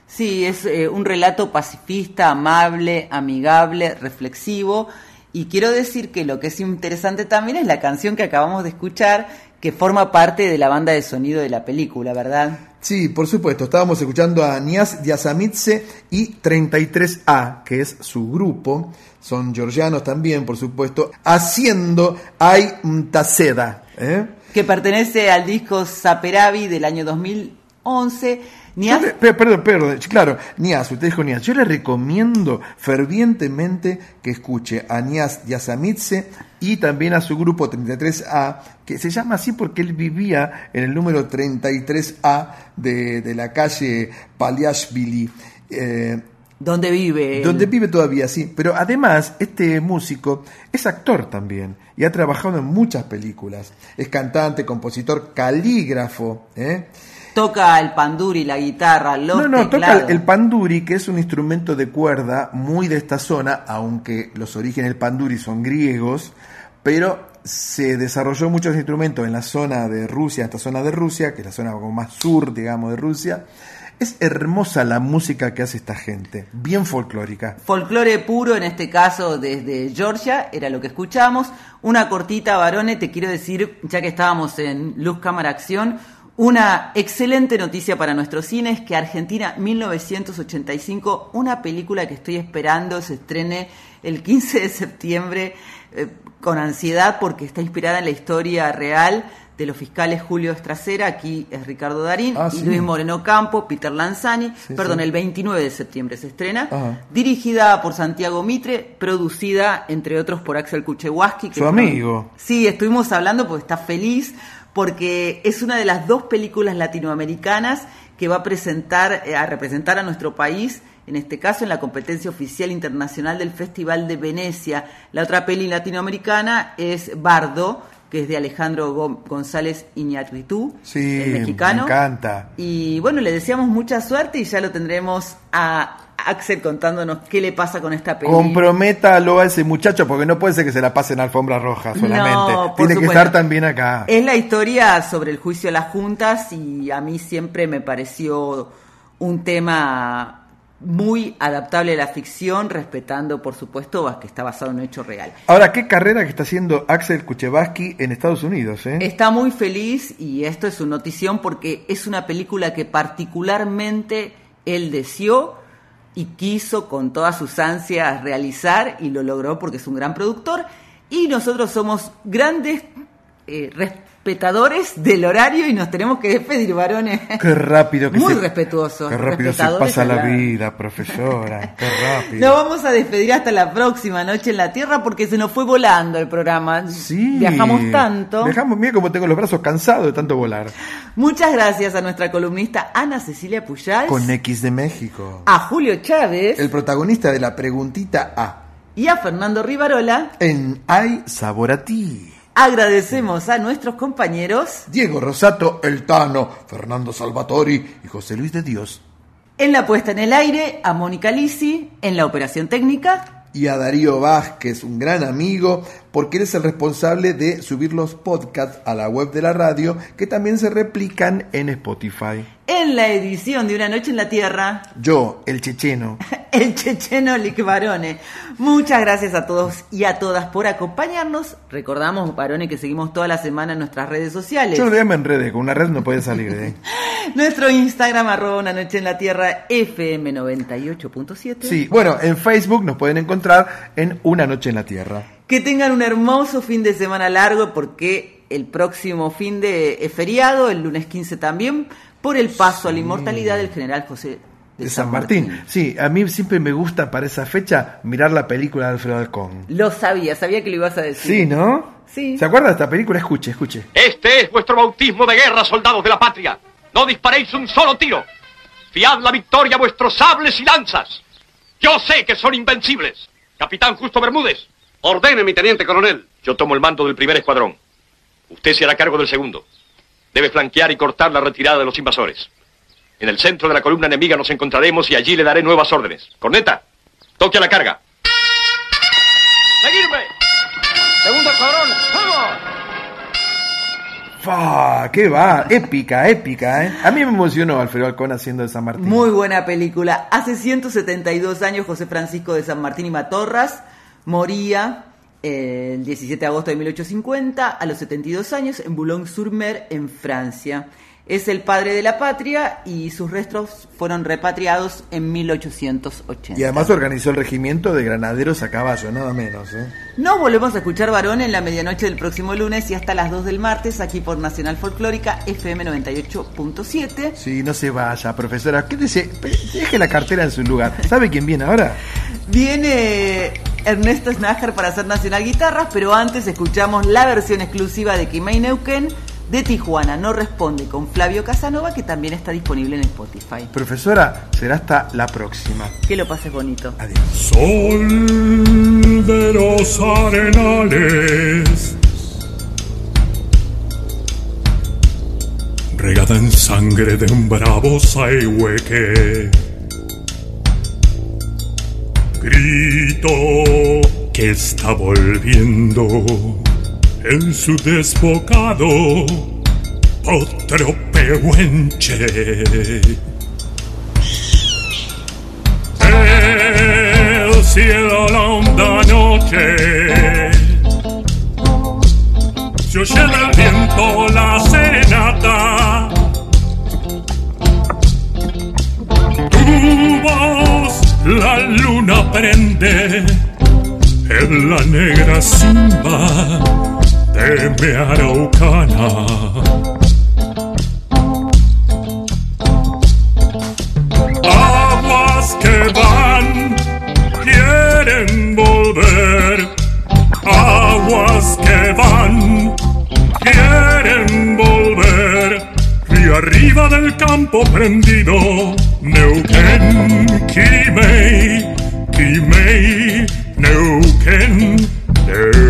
Sí, es eh, un relato pacifista, amable, amigable, reflexivo. Y quiero decir que lo que es interesante también es la canción que acabamos de escuchar, que forma parte de la banda de sonido de la película, ¿verdad? Sí, por supuesto. Estábamos escuchando a Nias Diasamitse y 33A, que es su grupo. Son georgianos también, por supuesto, haciendo Ay Mtaseda. ¿eh? Que pertenece al disco Saperavi del año 2011. Nias- Yo le- pe- perdón, perdón, claro, Nias, usted dijo Nias. Yo le recomiendo fervientemente que escuche a Nias Diasamitse y también a su grupo 33A, que se llama así porque él vivía en el número 33A de, de la calle Paliashvili. Eh, ¿Dónde vive? donde vive todavía, sí. Pero además, este músico es actor también y ha trabajado en muchas películas. Es cantante, compositor, calígrafo. ¿eh? Toca el panduri, la guitarra, los No, no, toca teclados. el, el panduri, que es un instrumento de cuerda muy de esta zona, aunque los orígenes del panduri son griegos, pero se desarrolló muchos instrumentos en la zona de Rusia, esta zona de Rusia, que es la zona como más sur, digamos, de Rusia. Es hermosa la música que hace esta gente, bien folclórica. Folclore puro, en este caso desde Georgia, era lo que escuchamos. Una cortita, varones, te quiero decir, ya que estábamos en Luz Cámara Acción, una excelente noticia para nuestros cines, que Argentina 1985, una película que estoy esperando, se estrene el 15 de septiembre eh, con ansiedad porque está inspirada en la historia real de los fiscales Julio Estracera, aquí es Ricardo Darín, Ah, y. Luis Moreno Campo, Peter Lanzani, Sí, perdón, sí. el 29 de septiembre se estrena, Ajá. dirigida por Santiago Mitre, producida entre otros por Axel Kuchewaski. que Su amigo. Sí, estuvimos hablando porque está feliz, porque es una de las dos películas latinoamericanas que va a presentar, eh, a representar a nuestro país, en este caso en la competencia oficial internacional del Festival de Venecia. La otra peli latinoamericana es Bardo, que es de Alejandro Go- González Iñárritu, Sí, el mexicano. me encanta. Y bueno, le deseamos mucha suerte y ya lo tendremos a Axel contándonos qué le pasa con esta película. Comprométalo a ese muchacho porque no puede ser que se la pase en alfombra roja solamente. No, Tiene que estar también acá. Es la historia sobre el juicio a las juntas y a mí siempre me pareció un tema muy adaptable a la ficción, respetando, por supuesto, que está basado en un hecho real. Ahora, qué carrera que está haciendo Axel Kuchevaski en Estados Unidos, ¿eh? Está muy feliz y esto es una notición porque es una película que particularmente él deseó y quiso con todas sus ansias realizar y lo logró porque es un gran productor y nosotros somos grandes eh, respetadores del horario y nos tenemos que despedir, varones. Qué rápido que Muy se, respetuosos. Qué rápido se pasa la vida, profesora. Qué rápido. Nos vamos a despedir hasta la próxima noche en la Tierra porque se nos fue volando el programa. Sí. Viajamos tanto. Dejamos, mira como tengo los brazos cansados de tanto volar. Muchas gracias a nuestra columnista Ana Cecilia Puyal, Con X de México. a Julio Chávez El protagonista de la preguntita A. y a Fernando Rivarola. En Hay Sabor a Ti. Agradecemos a nuestros compañeros Diego Rosato, El Tano, Fernando Salvatori y José Luis de Dios. en la puesta en el aire, a Mónica Lisi, en la operación técnica, Y a Darío Vázquez, un gran amigo, porque eres el responsable de subir los podcasts a la web de la radio, que también se replican en Spotify. en la edición de Una Noche en la Tierra, Yo, el checheno. (laughs) el checheno Lick Barone. Muchas gracias a todos y a todas por acompañarnos. Recordamos, Barone, que seguimos toda la semana en nuestras redes sociales. Yo ya me enredé, con una red no puede salir de ahí. (laughs) Nuestro Instagram, arroba una noche en la tierra, FM98.7. Sí, bueno, en Facebook nos pueden encontrar en Una Noche en la Tierra. Que tengan un hermoso fin de semana largo porque el próximo fin de es feriado, el lunes 15 también, por el paso a la inmortalidad del general José de, De San Martín. Sí, a mí siempre me gusta para esa fecha mirar la película de Alfredo Alcón. Lo sabía, sabía que lo ibas a decir. Sí, ¿no? Sí. ¿Se acuerda de esta película? Escuche, escuche. Este es vuestro bautismo de guerra, soldados de la patria. No disparéis un solo tiro. Fiad la victoria a vuestros sables y lanzas. Yo sé que son invencibles. Capitán Justo Bermúdez. Ordene, mi teniente coronel. Yo tomo el mando del primer escuadrón. Usted se hará cargo del segundo. Debe flanquear y cortar la retirada de los invasores. En el centro de la columna enemiga nos encontraremos y allí le daré nuevas órdenes. Corneta, toque a la carga. ¡Seguirme! ¡Segundo escuadrón! ¡Vamos! ¡Fa! ¡Qué va! Épica, épica, ¿eh? A mí me emocionó Alfredo Alcón haciendo de San Martín. Muy buena película. Hace 172 años José Francisco de San Martín y Matorras moría eh, el 17 de agosto de 1850 a los 72 años en Boulogne-sur-Mer en Francia. Es el padre de la patria y sus restos fueron repatriados en 1880. Y además organizó el regimiento de granaderos a caballo, nada menos, ¿eh? No volvemos a escuchar Varón en la medianoche del próximo lunes y hasta las 2 del martes aquí por Nacional Folclórica FM 98.7. Sí, no se vaya, profesora. Quédese, deje la cartera en su lugar. ¿Sabe quién viene ahora? Viene Ernesto Snager para hacer Nacional Guitarras, pero antes escuchamos la versión exclusiva de Kimei Neuquén de Tijuana. No responde con Flavio Casanova, que también está disponible en Spotify. Profesora, será hasta la próxima. Que lo pases bonito. Adiós. Sol de los arenales. Regada en sangre de un bravo saihueque. Grito que está volviendo en su desbocado otro pehuenche. El cielo la honda noche se oye del viento la serenata tu voz la luna prende en la negra simba de mi que van quieren volver. Aguas que van quieren volver. Y arriba del campo prendido Neuquén Kimei Kimei Neuquén Neuquén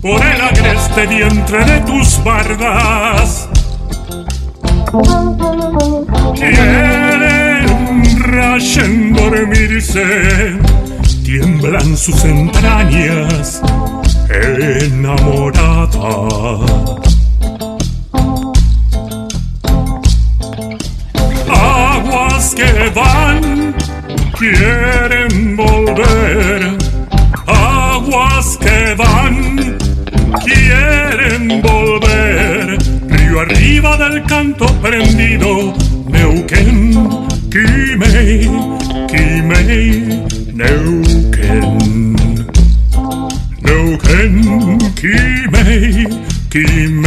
Por el agreste vientre de tus bardas. Quieren rayen dormirse, tiemblan sus entrañas enamorada. Aguas que van, quieren volver. Aguas que van, quieren volver. Río arriba del canto prendido, Neuquén, Quimei, Quimei, Neuquén. Neuquén, Quimei, Quimei,